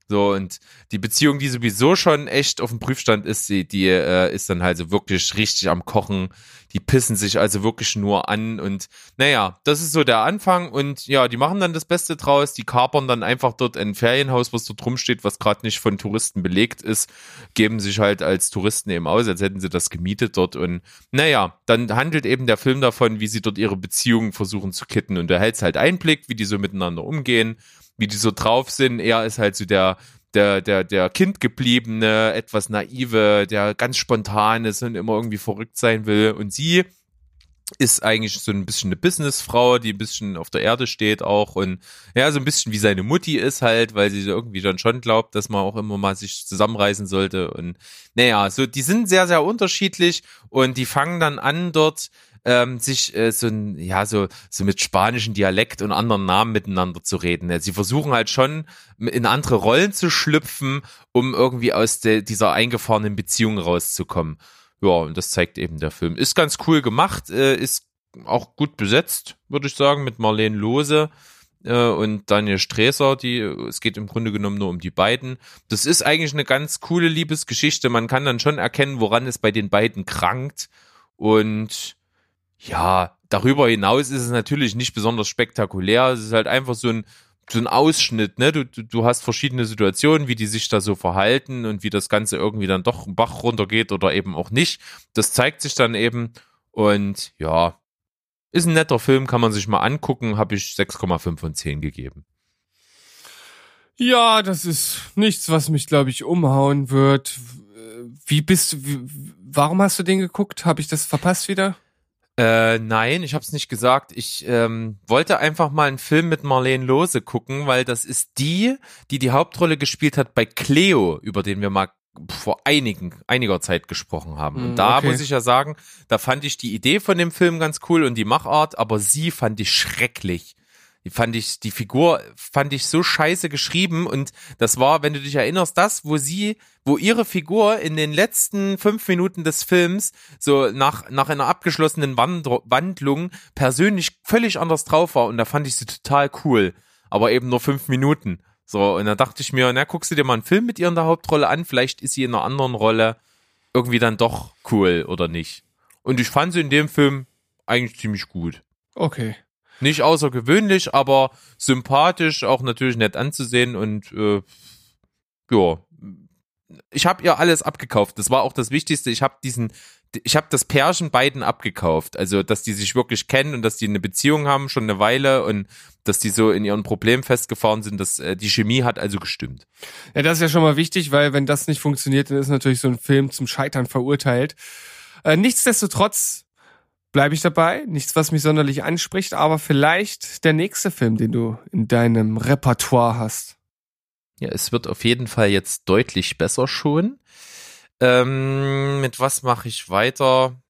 Speaker 2: So, und die Beziehung, die sowieso schon echt auf dem Prüfstand ist, die, die äh, ist dann halt so wirklich richtig am Kochen. Die pissen sich also wirklich nur an und naja, das ist so der Anfang und ja, die machen dann das Beste draus. Die kapern dann einfach dort ein Ferienhaus, was dort rumsteht, was gerade nicht von Touristen belegt ist, geben sich halt als Touristen eben aus, als hätten sie das gemietet dort und naja, dann handelt eben der Film davon, wie sie dort ihre Beziehungen versuchen zu kitten und du hältst halt Einblick, wie die so miteinander umgehen wie die so drauf sind. Er ist halt so der, der, der, der Kindgebliebene, etwas naive, der ganz spontan ist und immer irgendwie verrückt sein will. Und sie ist eigentlich so ein bisschen eine Businessfrau, die ein bisschen auf der Erde steht auch und ja, so ein bisschen wie seine Mutti ist halt, weil sie irgendwie dann schon glaubt, dass man auch immer mal sich zusammenreißen sollte und naja, so, die sind sehr, sehr unterschiedlich und die fangen dann an dort ähm, sich äh, so ja, so, so mit spanischen Dialekt und anderen Namen miteinander zu reden. Sie versuchen halt schon in andere Rollen zu schlüpfen, um irgendwie aus de, dieser eingefahrenen Beziehung rauszukommen. Ja, und das zeigt eben der Film. Ist ganz cool gemacht, äh, ist auch gut besetzt, würde ich sagen, mit Marlene Lose äh, und Daniel Sträser, die, es geht im Grunde genommen nur um die beiden. Das ist eigentlich eine ganz coole Liebesgeschichte. Man kann dann schon erkennen, woran es bei den beiden krankt. Und ja, darüber hinaus ist es natürlich nicht besonders spektakulär. Es ist halt einfach so ein, so ein Ausschnitt, ne? Du, du, du hast verschiedene Situationen, wie die sich da so verhalten und wie das Ganze irgendwie dann doch einen Bach runtergeht oder eben auch nicht. Das zeigt sich dann eben und ja, ist ein netter Film, kann man sich mal angucken, habe ich 6,5 von 10 gegeben.
Speaker 1: Ja, das ist nichts, was mich, glaube ich, umhauen wird. Wie bist du, wie, warum hast du den geguckt? Habe ich das verpasst wieder?
Speaker 2: Äh, nein, ich habe es nicht gesagt. Ich ähm, wollte einfach mal einen Film mit Marlene Lose gucken, weil das ist die, die die Hauptrolle gespielt hat bei Cleo, über den wir mal vor einigen, einiger Zeit gesprochen haben. Und
Speaker 1: Mm,
Speaker 2: da
Speaker 1: okay.
Speaker 2: muss ich ja sagen, da fand ich die Idee von dem Film ganz cool und die Machart, aber sie fand ich schrecklich. Die fand ich, die Figur fand ich so scheiße geschrieben und das war, wenn du dich erinnerst, das, wo sie, wo ihre Figur in den letzten fünf Minuten des Films so nach, nach einer abgeschlossenen Wandr Wandlung persönlich völlig anders drauf war und da fand ich sie total cool. Aber eben nur fünf Minuten. So, und da dachte ich mir, na, guckst du dir mal einen Film mit ihr in der Hauptrolle an, vielleicht ist sie in einer anderen Rolle irgendwie dann doch cool oder nicht. Und ich fand sie in dem Film eigentlich ziemlich gut.
Speaker 1: Okay.
Speaker 2: Nicht außergewöhnlich, aber sympathisch, auch natürlich nett anzusehen und äh, ja, ich habe ihr alles abgekauft. Das war auch das Wichtigste. Ich habe diesen, ich habe das Pärchen beiden abgekauft. Also, dass die sich wirklich kennen und dass die eine Beziehung haben schon eine Weile und dass die so in ihren Problemen festgefahren sind. Dass äh, die Chemie hat also gestimmt.
Speaker 1: Ja, das ist ja schon mal wichtig, weil wenn das nicht funktioniert, dann ist natürlich so ein Film zum Scheitern verurteilt. Äh, nichtsdestotrotz bleibe ich dabei. Nichts, was mich sonderlich anspricht, aber vielleicht der nächste Film, den du in deinem Repertoire hast.
Speaker 2: Ja, es wird auf jeden Fall jetzt deutlich besser schon. Ähm, mit was mache ich weiter?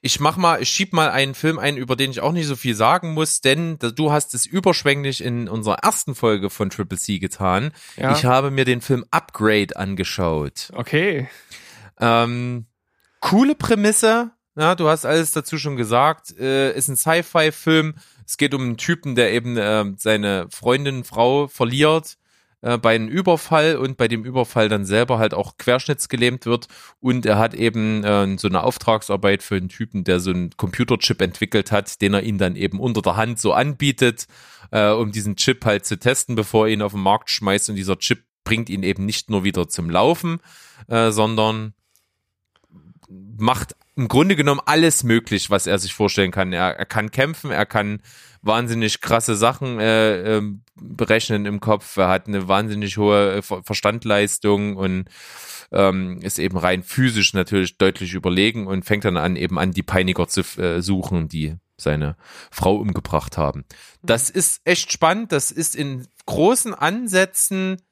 Speaker 2: Ich mach mal, ich schieb mal einen Film ein, über den ich auch nicht so viel sagen muss, denn du hast es überschwänglich in unserer ersten Folge von Triple C getan.
Speaker 1: Ja.
Speaker 2: Ich habe mir den Film Upgrade angeschaut.
Speaker 1: Okay.
Speaker 2: Ähm, coole Prämisse. Ja, du hast alles dazu schon gesagt. Äh, ist ein Sci-Fi-Film. Es geht um einen Typen, der eben äh, seine Freundin, Frau verliert äh, bei einem Überfall und bei dem Überfall dann selber halt auch querschnittsgelähmt wird. Und er hat eben äh, so eine Auftragsarbeit für einen Typen, der so einen Computerchip entwickelt hat, den er ihn dann eben unter der Hand so anbietet, äh, um diesen Chip halt zu testen, bevor er ihn auf den Markt schmeißt. Und dieser Chip bringt ihn eben nicht nur wieder zum Laufen, äh, sondern macht im Grunde genommen alles möglich, was er sich vorstellen kann. Er, er kann kämpfen, er kann wahnsinnig krasse Sachen äh, ähm, berechnen im Kopf, er hat eine wahnsinnig hohe äh, Ver Verstandleistung und ähm, ist eben rein physisch natürlich deutlich überlegen und fängt dann an, eben an, die Peiniger zu äh, suchen, die seine Frau umgebracht haben. Das ist echt spannend, das ist in großen Ansätzen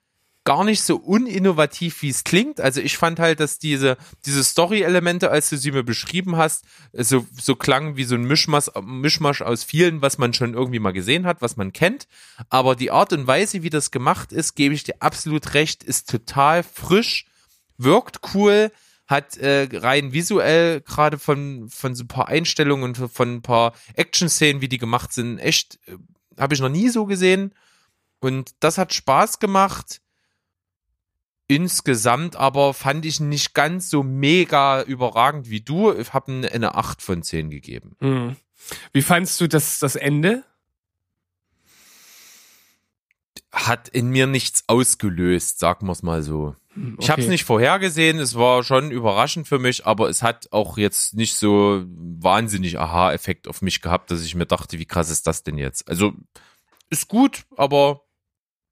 Speaker 2: gar nicht so uninnovativ, wie es klingt. Also ich fand halt, dass diese, diese Story-Elemente, als du sie mir beschrieben hast, so, so klangen wie so ein Mischmasch, Mischmasch aus vielen, was man schon irgendwie mal gesehen hat, was man kennt. Aber die Art und Weise, wie das gemacht ist, gebe ich dir absolut recht, ist total frisch, wirkt cool, hat äh, rein visuell gerade von, von so ein paar Einstellungen von ein paar Action-Szenen, wie die gemacht sind, echt, äh, habe ich noch nie so gesehen. Und das hat Spaß gemacht Insgesamt aber fand ich nicht ganz so mega überragend wie du. Ich habe eine, eine 8 von 10 gegeben.
Speaker 1: Mhm. Wie fandst du das, das Ende?
Speaker 2: Hat in mir nichts ausgelöst, sagen wir es mal so.
Speaker 1: Hm,
Speaker 2: Ich habe es nicht vorhergesehen, es war schon überraschend für mich, aber es hat auch jetzt nicht so wahnsinnig Aha-Effekt auf mich gehabt, dass ich mir dachte, wie krass ist das denn jetzt? Also ist gut, aber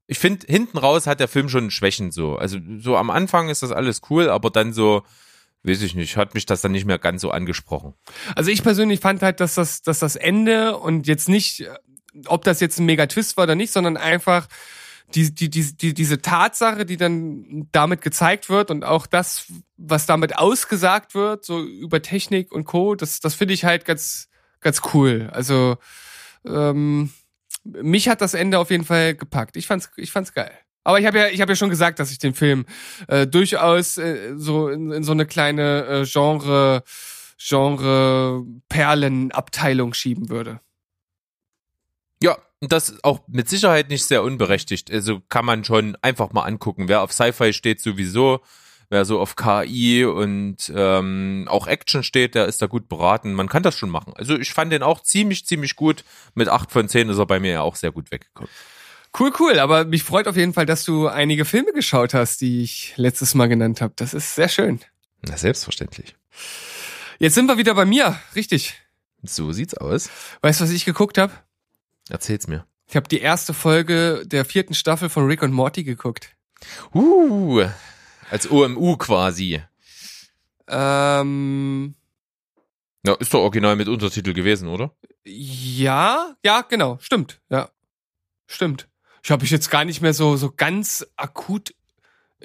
Speaker 2: ich finde, hinten raus hat der Film schon Schwächen so. Also so am Anfang ist das alles cool, aber dann so, weiß ich nicht, hat mich das dann nicht mehr ganz so angesprochen.
Speaker 1: Also ich persönlich fand halt, dass das, dass das Ende und jetzt nicht, ob das jetzt ein Mega-Twist war oder nicht, sondern einfach die, die, die, die, diese Tatsache, die dann damit gezeigt wird und auch das, was damit ausgesagt wird, so über Technik und Co., das, das finde ich halt ganz, ganz cool. Also ähm, mich hat das Ende auf jeden Fall gepackt. Ich fand's, ich fand's geil. Aber ich habe ja, ich habe ja schon gesagt, dass ich den Film äh, durchaus äh, so in, in so eine kleine äh, Genre Genre Perlenabteilung schieben würde.
Speaker 2: Ja, das auch mit Sicherheit nicht sehr unberechtigt. Also kann man schon einfach mal angucken. Wer auf Sci-Fi steht sowieso, wer so auf KI und ähm, auch Action steht, der ist da gut beraten. Man kann das schon machen. Also ich fand den auch ziemlich, ziemlich gut. Mit 8 von 10 ist er bei mir ja auch sehr gut weggekommen.
Speaker 1: Cool, cool. Aber mich freut auf jeden Fall, dass du einige Filme geschaut hast, die ich letztes Mal genannt habe. Das ist sehr schön.
Speaker 2: Na, selbstverständlich.
Speaker 1: Jetzt sind wir wieder bei mir. Richtig.
Speaker 2: So sieht's aus.
Speaker 1: Weißt du, was ich geguckt habe?
Speaker 2: Erzähl's mir.
Speaker 1: Ich habe die erste Folge der vierten Staffel von Rick und Morty geguckt.
Speaker 2: Uh, als OMU quasi.
Speaker 1: Ähm,
Speaker 2: Ja, ist doch original mit Untertitel gewesen, oder?
Speaker 1: ja, ja, genau, stimmt, ja, stimmt. Ich habe ich jetzt gar nicht mehr so so ganz akut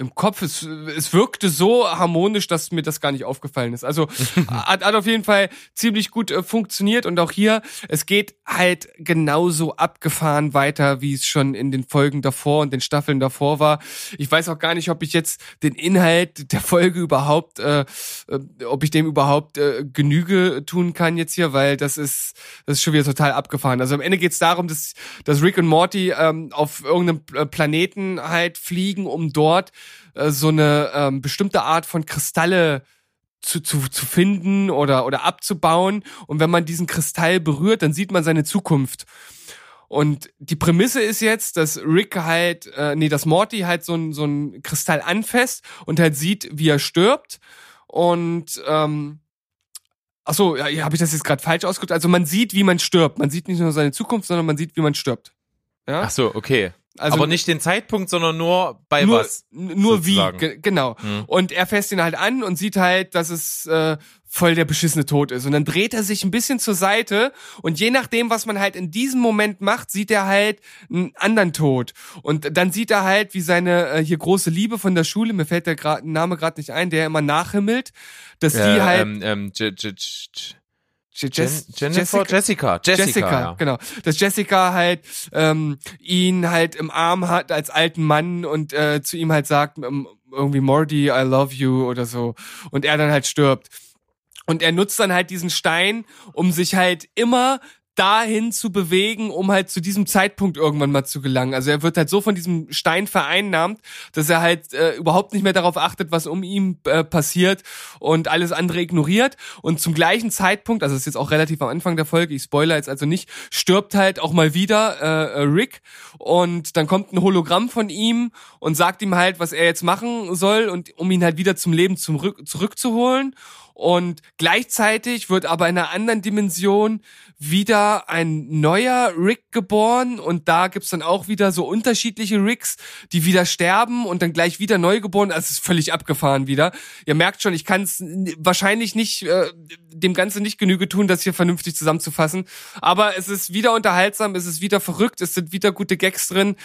Speaker 1: im Kopf. Es, es wirkte so harmonisch, dass mir das gar nicht aufgefallen ist. Also hat, hat auf jeden Fall ziemlich gut äh, funktioniert und auch hier, es geht halt genauso abgefahren weiter, wie es schon in den Folgen davor und den Staffeln davor war. Ich weiß auch gar nicht, ob ich jetzt den Inhalt der Folge überhaupt, äh, äh, ob ich dem überhaupt äh, Genüge tun kann jetzt hier, weil das ist, das ist schon wieder total abgefahren. Also am Ende geht es darum, dass, dass Rick und Morty ähm, auf irgendeinem Pl- Planeten halt fliegen, um dort äh, so eine ähm, bestimmte Art von Kristalle zu, zu, zu finden oder, oder abzubauen. Und wenn man diesen Kristall berührt, dann sieht man seine Zukunft. Und die Prämisse ist jetzt, dass Rick halt, äh, nee, dass Morty halt so ein so ein Kristall anfasst und halt sieht, wie er stirbt. Und ähm, ach so, ja, habe ich das jetzt gerade falsch ausgedrückt? Also man sieht, wie man stirbt. Man sieht nicht nur seine Zukunft, sondern man sieht, wie man stirbt. Ja?
Speaker 2: Ach so, okay.
Speaker 1: Also
Speaker 2: Aber nicht den Zeitpunkt, sondern nur bei
Speaker 1: nur,
Speaker 2: was.
Speaker 1: Nur wie,
Speaker 2: sozusagen.
Speaker 1: ge genau.
Speaker 2: Hm.
Speaker 1: Und er fässt ihn halt an und sieht halt, dass es äh, voll der beschissene Tod ist. Und dann dreht er sich ein bisschen zur Seite und je nachdem, was man halt in diesem Moment macht, sieht er halt einen anderen Tod. Und dann sieht er halt, wie seine äh, hier große Liebe von der Schule, mir fällt der Name gerade nicht ein, der immer nachhimmelt, dass die halt
Speaker 2: ähm, ähm, Je- Je- Je-
Speaker 1: Je-
Speaker 2: Jen-
Speaker 1: Jess-
Speaker 2: Jennifer, Jessica, Jessica,
Speaker 1: Jessica,
Speaker 2: ja.
Speaker 1: genau. Dass Jessica halt ähm, ihn halt im Arm hat als alten Mann und äh, zu ihm halt sagt, ähm, irgendwie Morty, I love you oder so. Und er dann halt stirbt. Und er nutzt dann halt diesen Stein, um sich halt immer dahin zu bewegen, um halt zu diesem Zeitpunkt irgendwann mal zu gelangen. Also er wird halt so von diesem Stein vereinnahmt, dass er halt äh, überhaupt nicht mehr darauf achtet, was um ihn äh, passiert und alles andere ignoriert. Und zum gleichen Zeitpunkt, also das ist jetzt auch relativ am Anfang der Folge, ich spoiler jetzt also nicht, stirbt halt auch mal wieder äh, äh, Rick und dann kommt ein Hologramm von ihm und sagt ihm halt, was er jetzt machen soll und um ihn halt wieder zum Leben zurück, zurückzuholen. Und gleichzeitig wird aber in einer anderen Dimension wieder ein neuer Rick geboren und da gibt's dann auch wieder so unterschiedliche Ricks, die wieder sterben und dann gleich wieder neu geboren. Also es ist völlig abgefahren wieder. Ihr merkt schon, ich kann es wahrscheinlich nicht äh, dem Ganzen nicht Genüge tun, das hier vernünftig zusammenzufassen. Aber es ist wieder unterhaltsam, es ist wieder verrückt, es sind wieder gute Gags drin.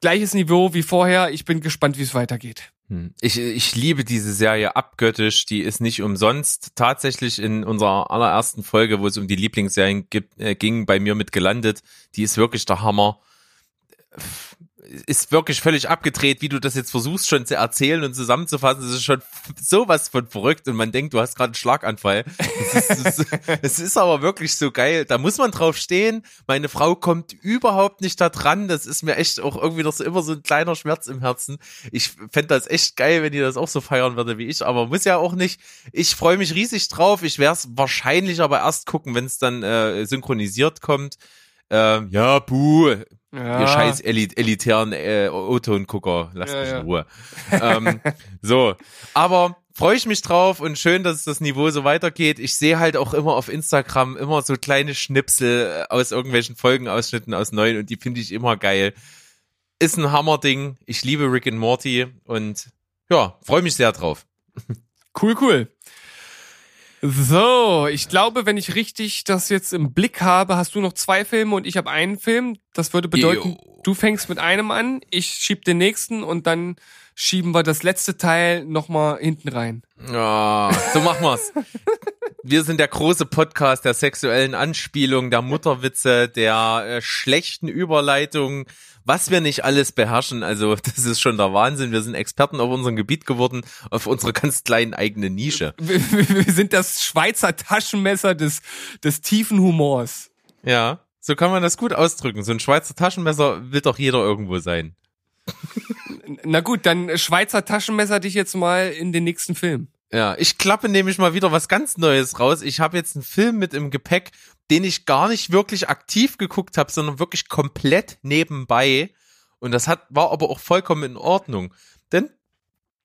Speaker 1: Gleiches Niveau wie vorher. Ich bin gespannt, wie es weitergeht.
Speaker 2: Hm. Ich, ich liebe diese Serie abgöttisch. Die ist nicht umsonst tatsächlich in unserer allerersten Folge, wo es um die Lieblingsserien äh, ging, bei mir mit gelandet. Die ist wirklich der Hammer ist wirklich völlig abgedreht, wie du das jetzt versuchst schon zu erzählen und zusammenzufassen. Es ist schon sowas von verrückt und man denkt, du hast gerade einen Schlaganfall. Es ist, es ist aber wirklich so geil. Da muss man drauf stehen. Meine Frau kommt überhaupt nicht da dran. Das ist mir echt auch irgendwie noch so immer so ein kleiner Schmerz im Herzen. Ich fände das echt geil, wenn die das auch so feiern würde wie ich, aber muss ja auch nicht. Ich freue mich riesig drauf. Ich werde es wahrscheinlich aber erst gucken, wenn es dann äh, synchronisiert kommt. Ähm, ja, puh,
Speaker 1: Ja.
Speaker 2: Ihr scheiß elit elitären äh, O-Ton-Gucker, lasst
Speaker 1: Ja,
Speaker 2: mich
Speaker 1: ja.
Speaker 2: in Ruhe. ähm, so, aber freue ich mich drauf und schön, dass das Niveau so weitergeht. Ich sehe halt auch immer auf Instagram immer so kleine Schnipsel äh, aus irgendwelchen Folgenausschnitten aus neuen und die finde ich immer geil. Ist ein Hammerding. Ich liebe Rick and Morty und ja, freue mich sehr drauf.
Speaker 1: Cool, cool. So, ich glaube, wenn ich richtig das jetzt im Blick habe, hast du noch zwei Filme und ich habe einen Film. Das würde bedeuten,
Speaker 2: Jo.
Speaker 1: du fängst mit einem an, ich schieb den nächsten und dann schieben wir das letzte Teil nochmal hinten rein.
Speaker 2: Ja, so machen wir's. Wir sind der große Podcast der sexuellen Anspielung, der Mutterwitze, der äh, schlechten Überleitungen, was wir nicht alles beherrschen. Also das ist schon der Wahnsinn. Wir sind Experten auf unserem Gebiet geworden, auf unserer ganz kleinen eigenen Nische.
Speaker 1: Wir, wir wir sind das Schweizer Taschenmesser des, des tiefen Humors.
Speaker 2: Ja, so kann man das gut ausdrücken. So ein Schweizer Taschenmesser will doch jeder irgendwo sein.
Speaker 1: Na gut, dann Schweizer Taschenmesser dich jetzt mal in den nächsten Film.
Speaker 2: Ja, ich klappe nämlich mal wieder was ganz Neues raus. Ich habe jetzt einen Film mit im Gepäck, den ich gar nicht wirklich aktiv geguckt habe, sondern wirklich komplett nebenbei. Und das hat war aber auch vollkommen in Ordnung, denn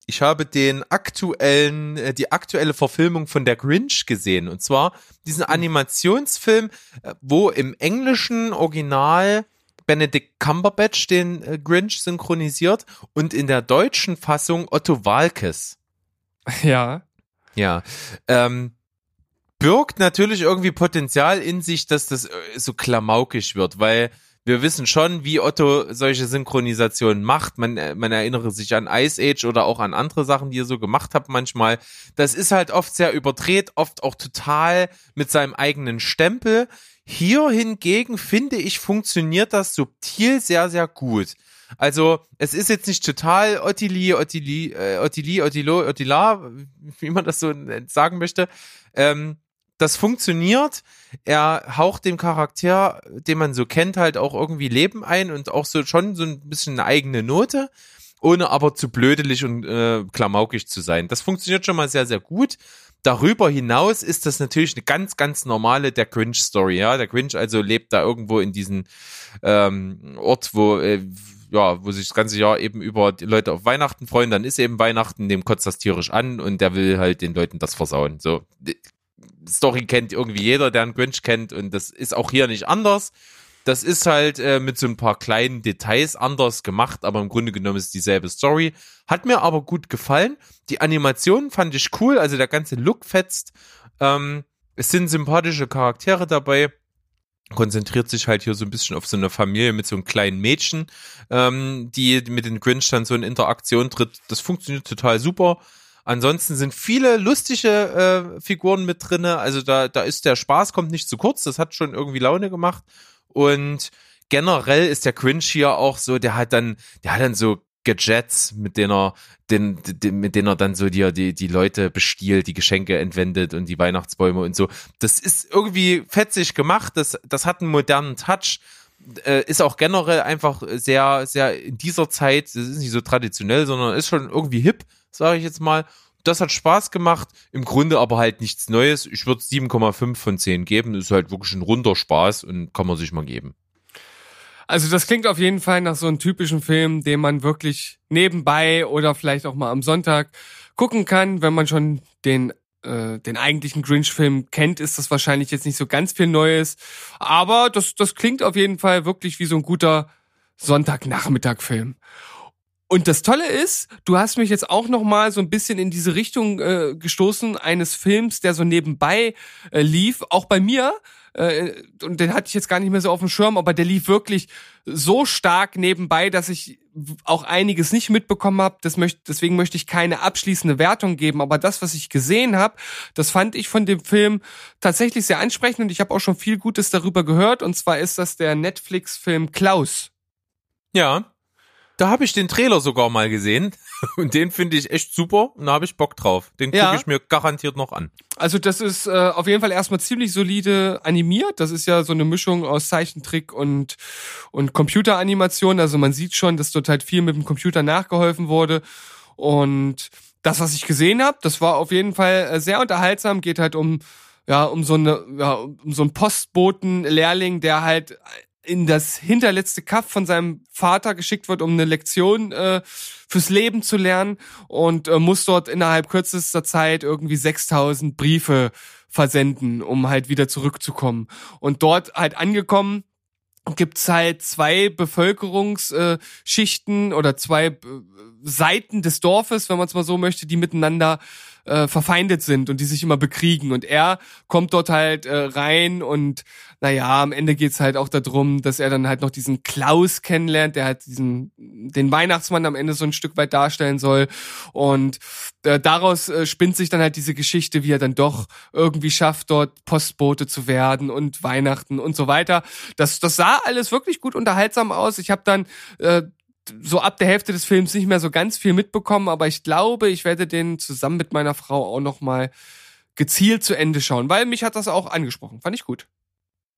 Speaker 2: ich habe den aktuellen, äh, die aktuelle Verfilmung von der Grinch gesehen. Und zwar diesen Animationsfilm, äh, wo im englischen Original Benedict Cumberbatch den äh, Grinch synchronisiert und in der deutschen Fassung Otto Walkes.
Speaker 1: Ja.
Speaker 2: Ja. Ähm, birgt natürlich irgendwie Potenzial in sich, dass das äh, so klamaukig wird, weil wir wissen schon, wie Otto solche Synchronisationen macht. Man, äh, man erinnere sich an Ice Age oder auch an andere Sachen, die er so gemacht hat manchmal. Das ist halt oft sehr überdreht, oft auch total mit seinem eigenen Stempel. Hier hingegen finde ich, funktioniert das subtil sehr, sehr gut. Also, es ist jetzt nicht total Ottilie, Ottilie, äh, Ottilie, Ottilo, Ottila, wie man das so sagen möchte. Ähm, das funktioniert. Er haucht dem Charakter, den man so kennt, halt auch irgendwie Leben ein und auch so schon so ein bisschen eine eigene Note, ohne aber zu blödelig und äh, klamaukig zu sein. Das funktioniert schon mal sehr, sehr gut. Darüber hinaus ist das natürlich eine ganz, ganz normale der Grinch-Story. Ja, der Grinch also lebt da irgendwo in diesem ähm, Ort, wo äh, ja, wo sich das ganze Jahr eben über die Leute auf Weihnachten freuen, dann ist eben Weihnachten, dem kotzt das tierisch an und der will halt den Leuten das versauen. So, Story kennt irgendwie jeder, der einen Grinch kennt und das ist auch hier nicht anders. Das ist halt äh, mit so ein paar kleinen Details anders gemacht, aber im Grunde genommen ist dieselbe Story. Hat mir aber gut gefallen. Die Animation fand ich cool, also der ganze Look fetzt. Ähm, es sind sympathische Charaktere dabei konzentriert sich halt hier so ein bisschen auf so eine Familie mit so einem kleinen Mädchen, ähm, die mit den Grinch dann so in Interaktion tritt. Das funktioniert total super. Ansonsten sind viele lustige äh, Figuren mit drinne. Also da, da ist der Spaß kommt nicht zu kurz. Das hat schon irgendwie Laune gemacht. Und generell ist der Grinch hier auch so, der hat dann, der hat dann so Gadgets, mit denen er, den, den, mit denen er dann so die, die, die Leute bestiehlt, die Geschenke entwendet und die Weihnachtsbäume und so. Das ist irgendwie fetzig gemacht, das, das hat einen modernen Touch, äh, ist auch generell einfach sehr, sehr in dieser Zeit, das ist nicht so traditionell, sondern ist schon irgendwie hip, sage ich jetzt mal. Das hat Spaß gemacht, im Grunde aber halt nichts Neues. Ich würde 7,5 von 10 geben, ist halt wirklich ein runder Spaß und kann man sich mal geben.
Speaker 1: Also das klingt auf jeden Fall nach so einem typischen Film, den man wirklich nebenbei oder vielleicht auch mal am Sonntag gucken kann, wenn man schon den äh, den eigentlichen Grinch-Film kennt, ist das wahrscheinlich jetzt nicht so ganz viel Neues. Aber das, das klingt auf jeden Fall wirklich wie so ein guter Sonntagnachmittag-Film. Und das Tolle ist, du hast mich jetzt auch noch mal so ein bisschen in diese Richtung äh, gestoßen eines Films, der so nebenbei äh, lief, auch bei mir. Äh, und den hatte ich jetzt gar nicht mehr so auf dem Schirm, aber der lief wirklich so stark nebenbei, dass ich auch einiges nicht mitbekommen habe. Das möchte, deswegen möchte ich keine abschließende Wertung geben. Aber das, was ich gesehen habe, das fand ich von dem Film tatsächlich sehr ansprechend und ich habe auch schon viel Gutes darüber gehört. Und zwar ist das der Netflix-Film Klaus.
Speaker 2: Ja. Da habe ich den Trailer sogar mal gesehen und den finde ich echt super und da habe ich Bock drauf. Den gucke
Speaker 1: Ja.
Speaker 2: ich mir garantiert noch an.
Speaker 1: Also das ist äh, auf jeden Fall erstmal ziemlich solide animiert. Das ist ja so eine Mischung aus Zeichentrick und und Computeranimation. Also man sieht schon, dass dort halt viel mit dem Computer nachgeholfen wurde. Und das, was ich gesehen habe, das war auf jeden Fall äh, sehr unterhaltsam. Geht halt um ja um so eine ja, um so einen Postboten-Lehrling, der halt in das hinterletzte Kaff von seinem Vater geschickt wird, um eine Lektion äh, fürs Leben zu lernen und äh, muss dort innerhalb kürzester Zeit irgendwie 6000 Briefe versenden, um halt wieder zurückzukommen. Und dort halt angekommen, gibt's halt zwei Bevölkerungsschichten oder zwei äh, Seiten des Dorfes, wenn man es mal so möchte, die miteinander äh, verfeindet sind und die sich immer bekriegen. Und er kommt dort halt äh, rein und naja, am Ende geht's halt auch darum, dass er dann halt noch diesen Klaus kennenlernt, der halt diesen den Weihnachtsmann am Ende so ein Stück weit darstellen soll. Und äh, daraus äh, spinnt sich dann halt diese Geschichte, wie er dann doch irgendwie schafft, dort Postbote zu werden und Weihnachten und so weiter. Das, das sah alles wirklich gut unterhaltsam aus. Ich habe dann äh, so ab der Hälfte des Films nicht mehr so ganz viel mitbekommen, aber ich glaube, ich werde den zusammen mit meiner Frau auch noch mal gezielt zu Ende schauen, weil mich hat das auch angesprochen. Fand ich gut.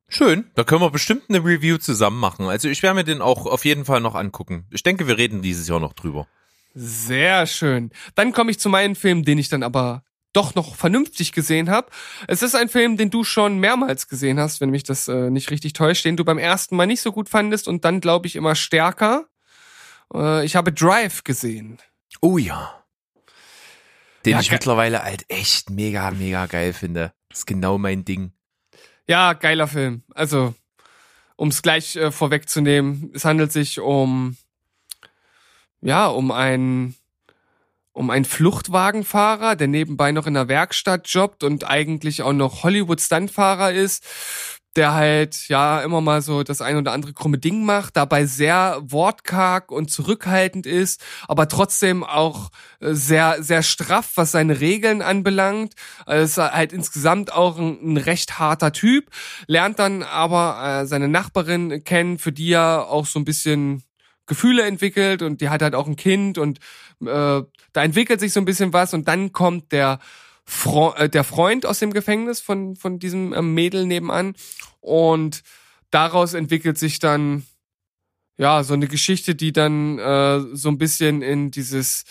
Speaker 2: Schön, da können wir bestimmt eine Review zusammen machen. Also ich werde mir den auch auf jeden Fall noch angucken. Ich denke, wir reden dieses Jahr noch drüber.
Speaker 1: Sehr schön. Dann komme ich zu meinem Film, den ich dann aber doch noch vernünftig gesehen habe. Es ist ein Film, den du schon mehrmals gesehen hast, wenn mich das äh, nicht richtig täuscht, den du beim ersten Mal nicht so gut fandest und dann, glaube ich, immer stärker. Äh, ich habe Drive gesehen.
Speaker 2: Oh ja. Den
Speaker 1: Ja,
Speaker 2: ich mittlerweile halt echt mega, mega geil finde. Das ist genau mein Ding.
Speaker 1: Ja, geiler Film. Also, um es gleich äh, vorwegzunehmen, es handelt sich um ja, um einen um einen Fluchtwagenfahrer, der nebenbei noch in der Werkstatt jobbt und eigentlich auch noch Hollywood-Stuntfahrer ist, der halt ja immer mal so das ein oder andere krumme Ding macht, dabei sehr wortkarg und zurückhaltend ist, aber trotzdem auch äh, sehr sehr straff, was seine Regeln anbelangt. Also ist halt insgesamt auch ein, ein recht harter Typ, lernt dann aber äh, seine Nachbarin kennen, für die er auch so ein bisschen Gefühle entwickelt und die hat halt auch ein Kind und äh, da entwickelt sich so ein bisschen was und dann kommt der Fro äh, der Freund aus dem Gefängnis von von diesem äh, Mädel nebenan und daraus entwickelt sich dann ja so eine Geschichte, die dann äh, so ein bisschen in dieses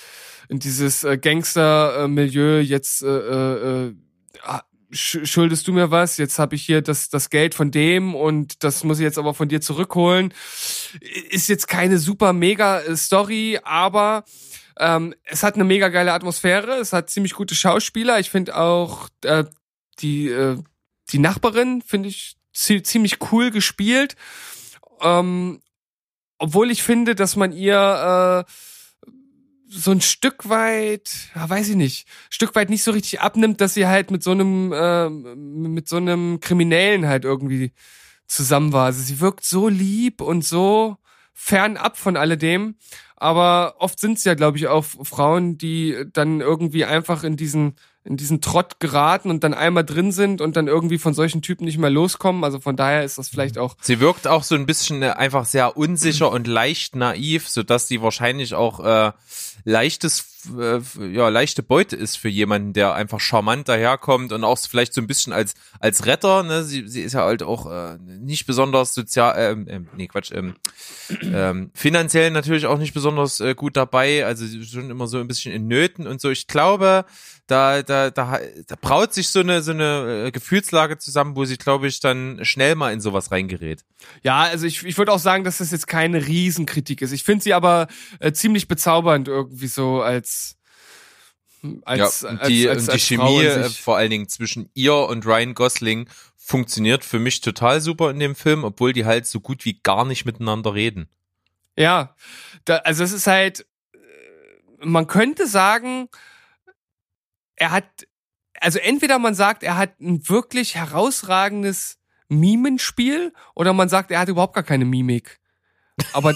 Speaker 1: in dieses äh, Gangster-Milieu jetzt äh, äh, äh, ah, sch- schuldest du mir was, jetzt habe ich hier das, das Geld von dem und das muss ich jetzt aber von dir zurückholen. Ist jetzt keine super mega äh, Story, aber ähm, es hat eine mega geile Atmosphäre, es hat ziemlich gute Schauspieler. Ich finde auch äh, die, äh, die Nachbarin, finde ich zie ziemlich cool gespielt. Ähm, obwohl ich finde, dass man ihr äh, so ein Stück weit, ja, weiß ich nicht, Stück weit nicht so richtig abnimmt, dass sie halt mit so einem äh, mit so einem Kriminellen halt irgendwie zusammen war. Also sie wirkt so lieb und so fernab von alledem, aber oft sind es ja, glaube ich, auch Frauen, die dann irgendwie einfach in diesen in diesen Trott geraten und dann einmal drin sind und dann irgendwie von solchen Typen nicht mehr loskommen. Also von daher ist das vielleicht auch
Speaker 2: Sie wirkt auch so ein bisschen äh, einfach sehr unsicher und leicht naiv, so dass sie wahrscheinlich auch äh, leichtes, äh, ja leichte Beute ist für jemanden, der einfach charmant daherkommt und auch vielleicht so ein bisschen als als Retter. Ne, sie sie ist ja halt auch äh, nicht besonders sozial, ähm, ähm, nee Quatsch, ähm, ähm, finanziell natürlich auch nicht besonders äh, gut dabei. Also sie schon immer so ein bisschen in Nöten und so. Ich glaube, da da da da braut sich so eine so eine äh, Gefühlslage zusammen, wo sie glaube ich dann schnell mal in sowas reingerät.
Speaker 1: Ja, also ich, ich würde auch sagen, dass das jetzt keine Riesenkritik ist. Ich finde sie aber äh, ziemlich bezaubernd irgendwie so als Als,
Speaker 2: ja, und
Speaker 1: als,
Speaker 2: die,
Speaker 1: als,
Speaker 2: und die
Speaker 1: als
Speaker 2: Chemie äh, vor allen Dingen zwischen ihr und Ryan Gosling funktioniert für mich total super in dem Film, obwohl die halt so gut wie gar nicht miteinander reden.
Speaker 1: Ja, da, also es ist halt, äh, man könnte sagen, er hat, also entweder man sagt, er hat ein wirklich herausragendes Mimenspiel oder man sagt, er hat überhaupt gar keine Mimik. Aber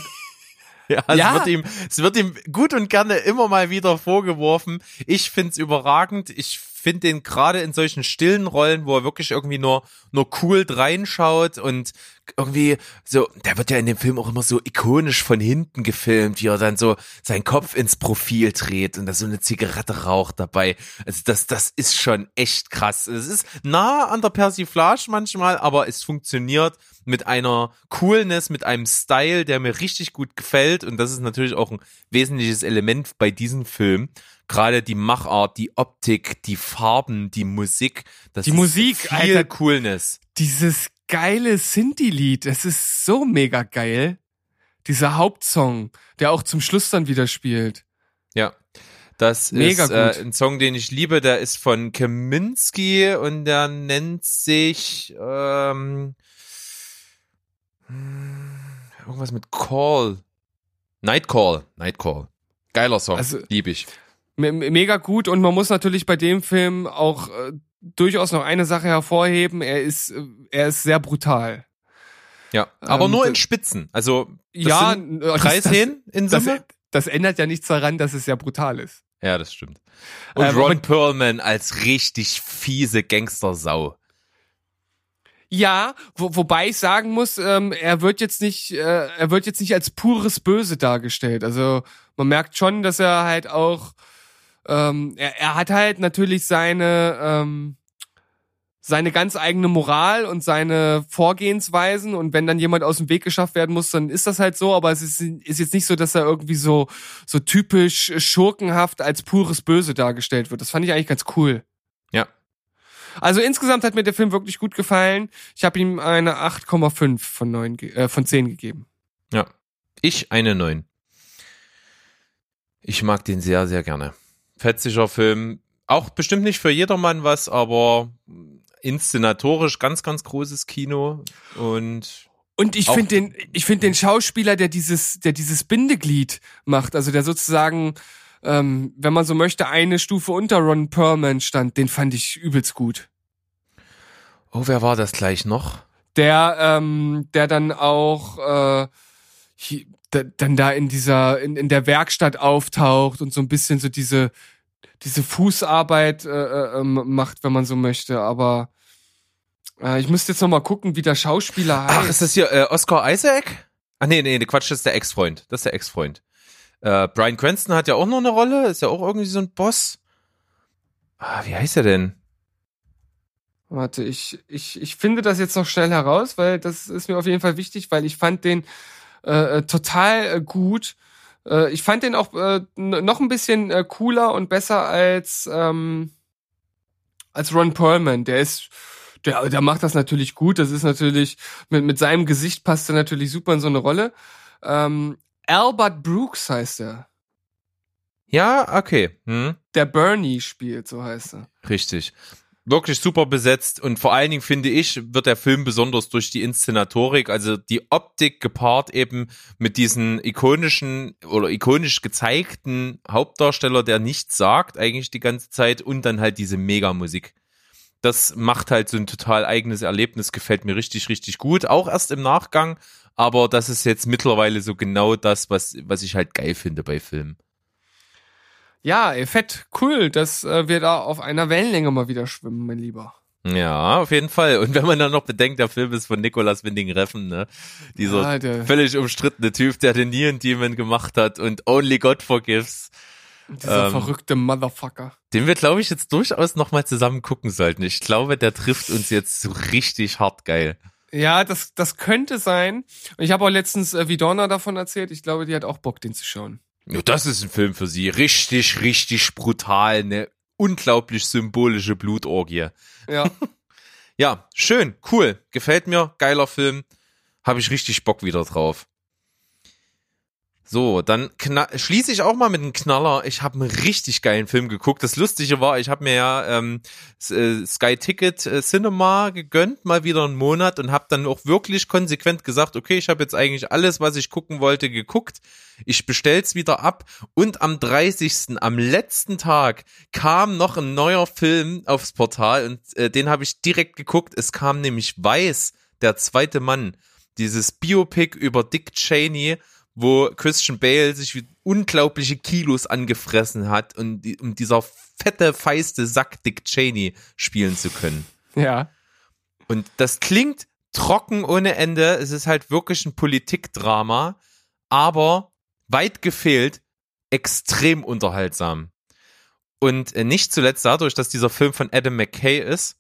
Speaker 2: Ja, es,
Speaker 1: Ja.
Speaker 2: Wird ihm, es wird ihm gut und gerne immer mal wieder vorgeworfen. Ich find's überragend. Ich finde den gerade in solchen stillen Rollen, wo er wirklich irgendwie nur, nur cool reinschaut und irgendwie so, der wird ja in dem Film auch immer so ikonisch von hinten gefilmt, wie er dann so seinen Kopf ins Profil dreht und da so eine Zigarette raucht dabei. Also das, das ist schon echt krass. Es ist nah an der Persiflage manchmal, aber es funktioniert mit einer Coolness, mit einem Style, der mir richtig gut gefällt. Und das ist natürlich auch ein wesentliches Element bei diesem Film. Gerade die Machart, die Optik, die Farben, die Musik. Das
Speaker 1: Die
Speaker 2: ist
Speaker 1: Musik,
Speaker 2: viel
Speaker 1: Alter.
Speaker 2: Coolness.
Speaker 1: dieses geile Sinti-Lied, das ist so mega geil. Dieser Hauptsong, der auch zum Schluss dann wieder spielt.
Speaker 2: Ja. Das
Speaker 1: Mega
Speaker 2: ist äh, ein Song, den ich liebe. Der ist von Kaminski und der nennt sich ähm, hm, irgendwas mit Call. Nightcall. Nightcall. Geiler Song.
Speaker 1: Also-
Speaker 2: Lieb ich.
Speaker 1: Me mega gut und man muss natürlich bei dem Film auch äh, durchaus noch eine Sache hervorheben. Er ist, äh, er ist sehr brutal.
Speaker 2: Ja. Aber
Speaker 1: Ähm,
Speaker 2: nur in Spitzen. Also das
Speaker 1: ja, äh,
Speaker 2: drei Szenen in
Speaker 1: Das,
Speaker 2: Summe.
Speaker 1: das ändert ja nichts daran, dass es sehr brutal ist.
Speaker 2: ja, das stimmt. Und
Speaker 1: Ähm,
Speaker 2: Ron Perlman als richtig fiese Gangstersau.
Speaker 1: Ja, wo, wobei ich sagen muss, ähm, er wird jetzt nicht, äh, er wird jetzt nicht als pures Böse dargestellt. Also man merkt schon, dass er halt auch, ähm, er, er hat halt natürlich seine, ähm, seine ganz eigene Moral und seine Vorgehensweisen und wenn dann jemand aus dem Weg geschafft werden muss, dann ist das halt so, aber es ist, ist jetzt nicht so, dass er irgendwie so, so typisch schurkenhaft als pures Böse dargestellt wird. Das fand ich eigentlich ganz cool.
Speaker 2: Ja.
Speaker 1: Also insgesamt hat mir der Film wirklich gut gefallen. Ich habe ihm eine 8,5 von 9 ge- äh, von 10 gegeben.
Speaker 2: Ja. Ich eine 9. Ich mag den sehr, sehr gerne. Fetziger Film. Auch bestimmt nicht für jedermann was, aber inszenatorisch ganz, ganz großes Kino. Und
Speaker 1: Und ich finde den ich finde den Schauspieler, der dieses der dieses Bindeglied macht, also der sozusagen ähm, wenn man so möchte, eine Stufe unter Ron Perlman stand, den fand ich übelst gut.
Speaker 2: oh, wer war das gleich noch?
Speaker 1: Der ähm, der dann auch äh, hier, da, dann da in dieser in, in der Werkstatt auftaucht und so ein bisschen so diese diese Fußarbeit äh, äh, ähm, macht, wenn man so möchte, aber äh, ich müsste jetzt noch mal gucken, wie der Schauspieler heißt.
Speaker 2: Ach, ist das hier äh, Oscar Isaac? Ach nee, nee, nee, Quatsch, das ist der Ex-Freund. Das ist der Ex-Freund. Äh, Brian Cranston hat ja auch noch eine Rolle, ist ja auch irgendwie so ein Boss. Ah, wie heißt er denn?
Speaker 1: Warte, ich, ich, ich finde das jetzt noch schnell heraus, weil das ist mir auf jeden Fall wichtig, weil ich fand den äh, äh, total äh, gut. Äh, ich fand den auch äh, noch ein bisschen äh, cooler und besser als, ähm, als Ron Perlman. Der ist, der, der macht das natürlich gut. Das ist natürlich, mit, mit seinem Gesicht passt er natürlich super in so eine Rolle. Ähm, Albert Brooks heißt er.
Speaker 2: Ja, okay. Hm.
Speaker 1: Der Bernie spielt, so heißt er.
Speaker 2: Richtig. Wirklich super besetzt und vor allen Dingen finde ich, wird der Film besonders durch die Inszenatorik, also die Optik gepaart eben mit diesen ikonischen oder ikonisch gezeigten Hauptdarsteller, der nichts sagt eigentlich die ganze Zeit und dann halt diese Megamusik. Das macht halt so ein total eigenes Erlebnis, gefällt mir richtig, richtig gut, auch erst im Nachgang, aber das ist jetzt mittlerweile so genau das, was, was ich halt geil finde bei Filmen.
Speaker 1: Ja, ey, fett, cool, dass äh, wir da auf einer Wellenlänge mal wieder schwimmen, mein Lieber.
Speaker 2: Ja, auf jeden Fall. Und wenn man dann noch bedenkt, der Film ist von Nicolas Winding Refn, ne? Dieser
Speaker 1: der-
Speaker 2: völlig umstrittene Typ, der den Neon Demon gemacht hat und Only God Forgives,
Speaker 1: Dieser
Speaker 2: Ähm,
Speaker 1: verrückte Motherfucker.
Speaker 2: den wir, glaube ich, jetzt durchaus nochmal zusammen gucken sollten. Ich glaube, der trifft uns jetzt so richtig hart geil.
Speaker 1: Ja, das, das könnte sein. Und ich habe auch letztens äh, Vidorna davon erzählt. Ich glaube, die hat auch Bock, den zu schauen.
Speaker 2: Ja, das ist ein Film für sie. Richtig, richtig brutal. Eine unglaublich symbolische Blutorgie.
Speaker 1: Ja,
Speaker 2: Ja, schön, cool. Gefällt mir. Geiler Film. Habe ich richtig Bock wieder drauf. So, dann schließe ich auch mal mit einem Knaller. Ich habe einen richtig geilen Film geguckt. Das Lustige war, ich habe mir ja ähm, äh, Sky Ticket äh, Cinema gegönnt, mal wieder einen Monat und habe dann auch wirklich konsequent gesagt, okay, ich habe jetzt eigentlich alles, was ich gucken wollte, geguckt. Ich bestell's wieder ab und am 30. am letzten Tag kam noch ein neuer Film aufs Portal und äh, den habe ich direkt geguckt. Es kam nämlich Weiß, der zweite Mann, dieses Biopic über Dick Cheney, wo Christian Bale sich wie unglaubliche Kilos angefressen hat, und um dieser fette, feiste Sack Dick Cheney spielen zu können.
Speaker 1: Ja.
Speaker 2: Und das klingt trocken ohne Ende. Es ist halt wirklich ein Politikdrama, aber weit gefehlt extrem unterhaltsam. Und äh, nicht zuletzt dadurch, dass dieser Film von Adam McKay ist.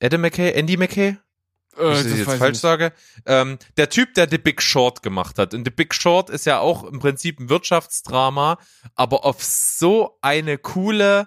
Speaker 2: Adam McKay? Andy McKay?
Speaker 1: Äh,
Speaker 2: Wenn ich
Speaker 1: das
Speaker 2: jetzt
Speaker 1: ich
Speaker 2: falsch
Speaker 1: nicht.
Speaker 2: sage. Ähm, der Typ, der The Big Short gemacht hat. Und The Big Short ist ja auch im Prinzip ein Wirtschaftsdrama, aber auf so eine coole,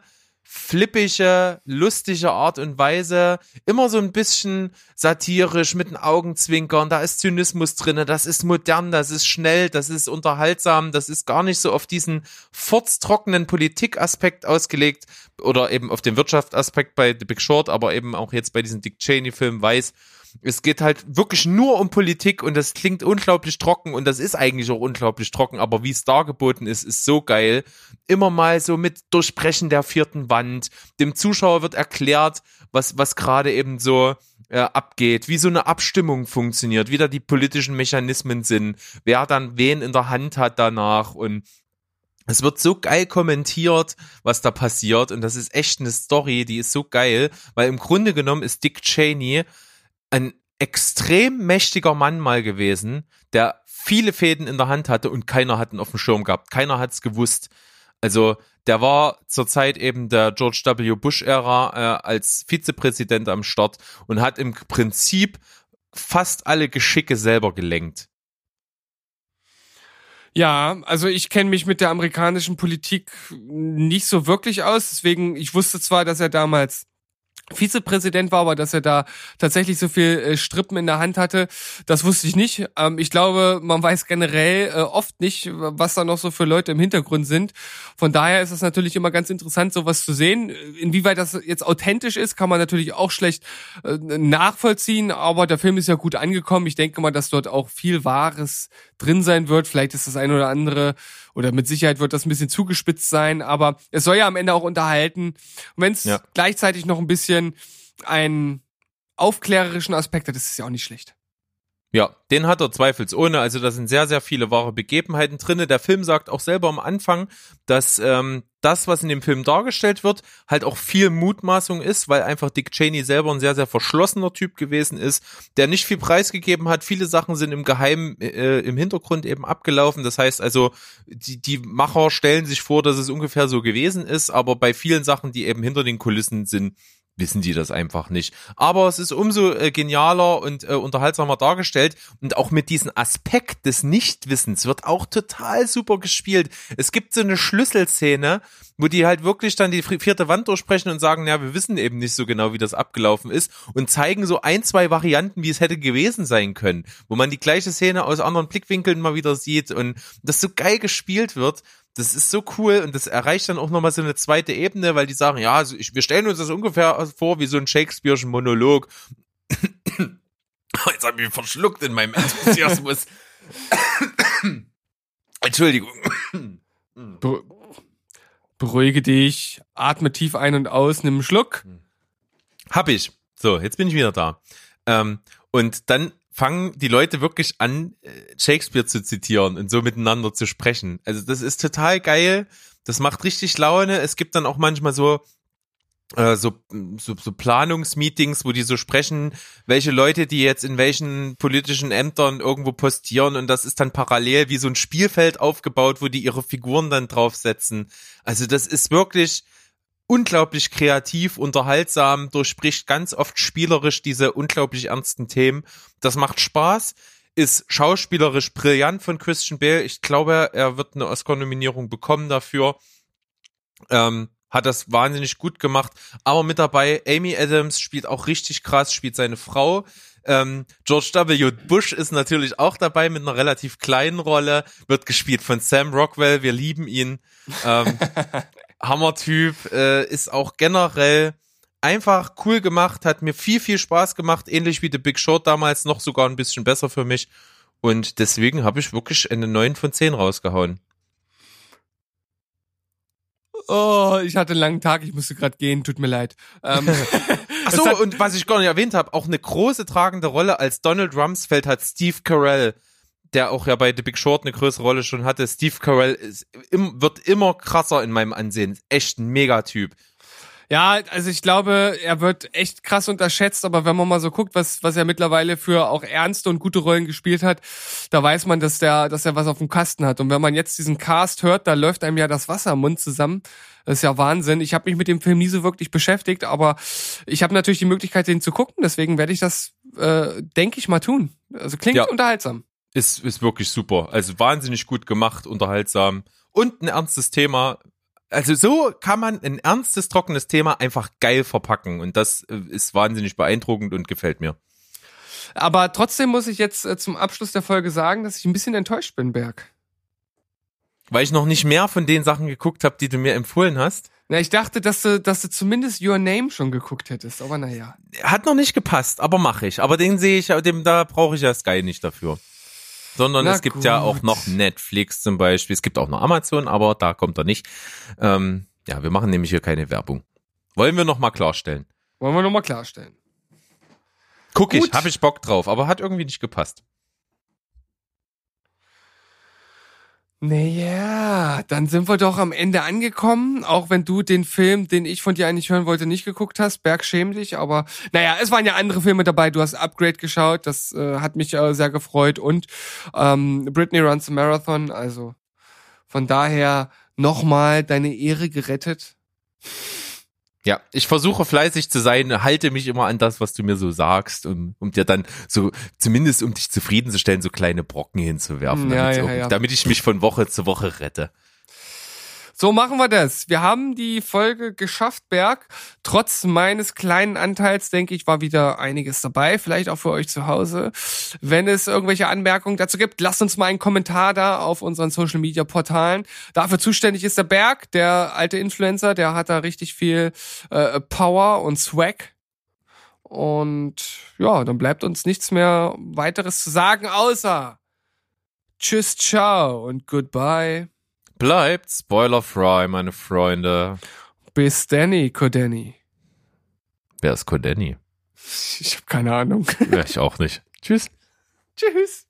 Speaker 2: flippige, lustige Art und Weise. Immer so ein bisschen satirisch mit den Augenzwinkern. Da ist Zynismus drinne. Das ist modern, das ist schnell, das ist unterhaltsam. Das ist gar nicht so auf diesen furztrockenen Politikaspekt ausgelegt oder eben auf den Wirtschaftsaspekt bei The Big Short, aber eben auch jetzt bei diesem Dick Cheney-Film weiß, es geht halt wirklich nur um Politik und das klingt unglaublich trocken und das ist eigentlich auch unglaublich trocken, aber wie es dargeboten ist, ist so geil. Immer mal so mit Durchbrechen der vierten Wand. Dem Zuschauer wird erklärt, was, was gerade eben so äh, abgeht, wie so eine Abstimmung funktioniert, wie da die politischen Mechanismen sind, wer dann wen in der Hand hat danach und es wird so geil kommentiert, was da passiert und das ist echt eine Story, die ist so geil, weil im Grunde genommen ist Dick Cheney ein extrem mächtiger Mann mal gewesen, der viele Fäden in der Hand hatte und keiner hat ihn auf dem Schirm gehabt. Keiner hat's gewusst. Also der war zur Zeit eben der George W. Bush-Ära äh, als Vizepräsident am Start und hat im Prinzip fast alle Geschicke selber gelenkt.
Speaker 1: Ja, also ich kenne mich mit der amerikanischen Politik nicht so wirklich aus. Deswegen, ich wusste zwar, dass er damals Vizepräsident war, aber dass er da tatsächlich so viel äh, Strippen in der Hand hatte, das wusste ich nicht. Ähm, ich glaube, man weiß generell äh, oft nicht, was da noch so für Leute im Hintergrund sind. Von daher ist es natürlich immer ganz interessant, sowas zu sehen. Inwieweit das jetzt authentisch ist, kann man natürlich auch schlecht äh, nachvollziehen, aber der Film ist ja gut angekommen. Ich denke mal, dass dort auch viel Wahres drin sein wird. Vielleicht ist das ein oder andere oder mit Sicherheit wird das ein bisschen zugespitzt sein, aber es soll ja am Ende auch unterhalten. Und wenn es
Speaker 2: Ja.
Speaker 1: gleichzeitig noch ein bisschen einen aufklärerischen Aspekt hat, ist es ja auch nicht schlecht.
Speaker 2: Ja, den hat er zweifelsohne. Also da sind sehr, sehr viele wahre Begebenheiten drinne. Der Film sagt auch selber am Anfang, dass ähm, das, was in dem Film dargestellt wird, halt auch viel Mutmaßung ist, weil einfach Dick Cheney selber ein sehr, sehr verschlossener Typ gewesen ist, der nicht viel preisgegeben hat. Viele Sachen sind im Geheimen äh, im Hintergrund eben abgelaufen. Das heißt also, die, die Macher stellen sich vor, dass es ungefähr so gewesen ist, aber bei vielen Sachen, die eben hinter den Kulissen sind, wissen die das einfach nicht. Aber es ist umso äh, genialer und äh, unterhaltsamer dargestellt und auch mit diesem Aspekt des Nichtwissens wird auch total super gespielt. Es gibt so eine Schlüsselszene, wo die halt wirklich dann die vierte Wand durchsprechen und sagen, ja, wir wissen eben nicht so genau, wie das abgelaufen ist und zeigen so ein, zwei Varianten, wie es hätte gewesen sein können, wo man die gleiche Szene aus anderen Blickwinkeln mal wieder sieht und das so geil gespielt wird. Das ist so cool und das erreicht dann auch nochmal so eine zweite Ebene, weil die sagen, ja, also wir stellen uns das ungefähr vor wie so ein Shakespeare'schen Monolog. Jetzt habe ich mich verschluckt in meinem Enthusiasmus. Entschuldigung.
Speaker 1: Be beruhige dich, atme tief ein und aus, nimm einen Schluck.
Speaker 2: Hab ich. So, jetzt bin ich wieder da. Ähm, und dann fangen die Leute wirklich an, äh, Shakespeare zu zitieren und so miteinander zu sprechen. Also das ist total geil. Das macht richtig Laune. Es gibt dann auch manchmal so äh, so, so, so Planungsmeetings, wo die so sprechen, welche Leute, die jetzt in welchen politischen Ämtern irgendwo postieren und das ist dann parallel wie so ein Spielfeld aufgebaut, wo die ihre Figuren dann draufsetzen. Also das ist wirklich unglaublich kreativ, unterhaltsam, durchspricht ganz oft spielerisch diese unglaublich ernsten Themen. Das macht Spaß, ist schauspielerisch brillant von Christian Bale. Ich glaube, er wird eine Oscar-Nominierung bekommen dafür. Ähm, hat das wahnsinnig gut gemacht. Aber mit dabei, Amy Adams spielt auch richtig krass, spielt seine Frau. Ähm, George W. Bush ist natürlich auch dabei mit einer relativ kleinen Rolle, wird gespielt von Sam Rockwell, wir lieben ihn. Ähm, Hammertyp, äh, ist auch generell einfach cool gemacht, hat mir viel, viel Spaß gemacht, ähnlich wie The Big Short damals, noch sogar ein bisschen besser für mich. Und deswegen habe ich wirklich eine 9 von 10 rausgehauen.
Speaker 1: Oh, ich hatte einen langen Tag, ich musste gerade gehen, tut mir leid. Ähm,
Speaker 2: Ach so, und was ich gar nicht erwähnt habe, auch eine große tragende Rolle als Donald Rumsfeld hat Steve Carell, der auch ja bei The Big Short eine größere Rolle schon hatte. Steve Carell ist, im, wird immer krasser in meinem Ansehen. Echt ein Megatyp.
Speaker 1: Ja, also ich glaube, er wird echt krass unterschätzt, aber wenn man mal so guckt, was, was er mittlerweile für auch ernste und gute Rollen gespielt hat, da weiß man, dass der, dass er was auf dem Kasten hat. Und wenn man jetzt diesen Cast hört, da läuft einem ja das Wasser im Mund zusammen. Das ist ja Wahnsinn. Ich habe mich mit dem Film nie so wirklich beschäftigt, aber ich habe natürlich die Möglichkeit, den zu gucken, deswegen werde ich das, äh, denke ich mal, tun. Also klingt
Speaker 2: Ja.
Speaker 1: unterhaltsam.
Speaker 2: Ist, ist wirklich super. Also wahnsinnig gut gemacht, unterhaltsam und ein ernstes Thema. Also so kann man ein ernstes, trockenes Thema einfach geil verpacken und das äh, ist wahnsinnig beeindruckend und gefällt mir.
Speaker 1: Aber trotzdem muss ich jetzt äh, zum Abschluss der Folge sagen, dass ich ein bisschen enttäuscht bin, Berg.
Speaker 2: Weil ich noch nicht mehr von den Sachen geguckt habe, die du mir empfohlen hast.
Speaker 1: Na, ich dachte, dass du, dass du zumindest Your Name schon geguckt hättest, aber naja.
Speaker 2: Hat noch nicht gepasst, aber mache ich. Aber den sehe ich, dem, da brauche ich ja Sky nicht dafür. Sondern
Speaker 1: Na
Speaker 2: es gibt ja
Speaker 1: gut.
Speaker 2: auch noch Netflix zum Beispiel. Es gibt auch noch Amazon, aber da kommt er nicht. Ähm, ja, wir machen nämlich hier keine Werbung. Wollen wir noch mal klarstellen.
Speaker 1: Wollen wir nochmal klarstellen.
Speaker 2: Guck ich, habe ich Bock drauf, aber hat irgendwie nicht gepasst.
Speaker 1: Naja, dann sind wir doch am Ende angekommen, auch wenn du den Film, den ich von dir eigentlich hören wollte, nicht geguckt hast. Berg schäm dich, aber naja, es waren ja andere Filme dabei. Du hast Upgrade geschaut, das äh, hat mich äh, sehr gefreut und ähm, Britney Runs a Marathon, also von daher nochmal deine Ehre gerettet.
Speaker 2: Ja, ich versuche fleißig zu sein, halte mich immer an das, was du mir so sagst, um, um dir dann so, zumindest um dich zufriedenzustellen, so kleine Brocken hinzuwerfen,
Speaker 1: Ja,
Speaker 2: damit,
Speaker 1: ja,
Speaker 2: irgendwie-
Speaker 1: ja.
Speaker 2: damit ich mich von Woche zu Woche rette.
Speaker 1: So machen wir das. Wir haben die Folge geschafft, Berg. Trotz meines kleinen Anteils, denke ich, war wieder einiges dabei. Vielleicht auch für euch zu Hause. Wenn es irgendwelche Anmerkungen dazu gibt, lasst uns mal einen Kommentar da auf unseren Social Media Portalen. Dafür zuständig ist der Berg, der alte Influencer, der hat da richtig viel äh, Power und Swag. Und ja, dann bleibt uns nichts mehr weiteres zu sagen, außer Tschüss, ciao und goodbye.
Speaker 2: Bleibt spoilerfrei, meine Freunde.
Speaker 1: Bis Danny, Kodeni.
Speaker 2: Wer ist Kodeni?
Speaker 1: Ich habe keine Ahnung.
Speaker 2: Ja, ich auch nicht. Tschüss.
Speaker 1: Tschüss.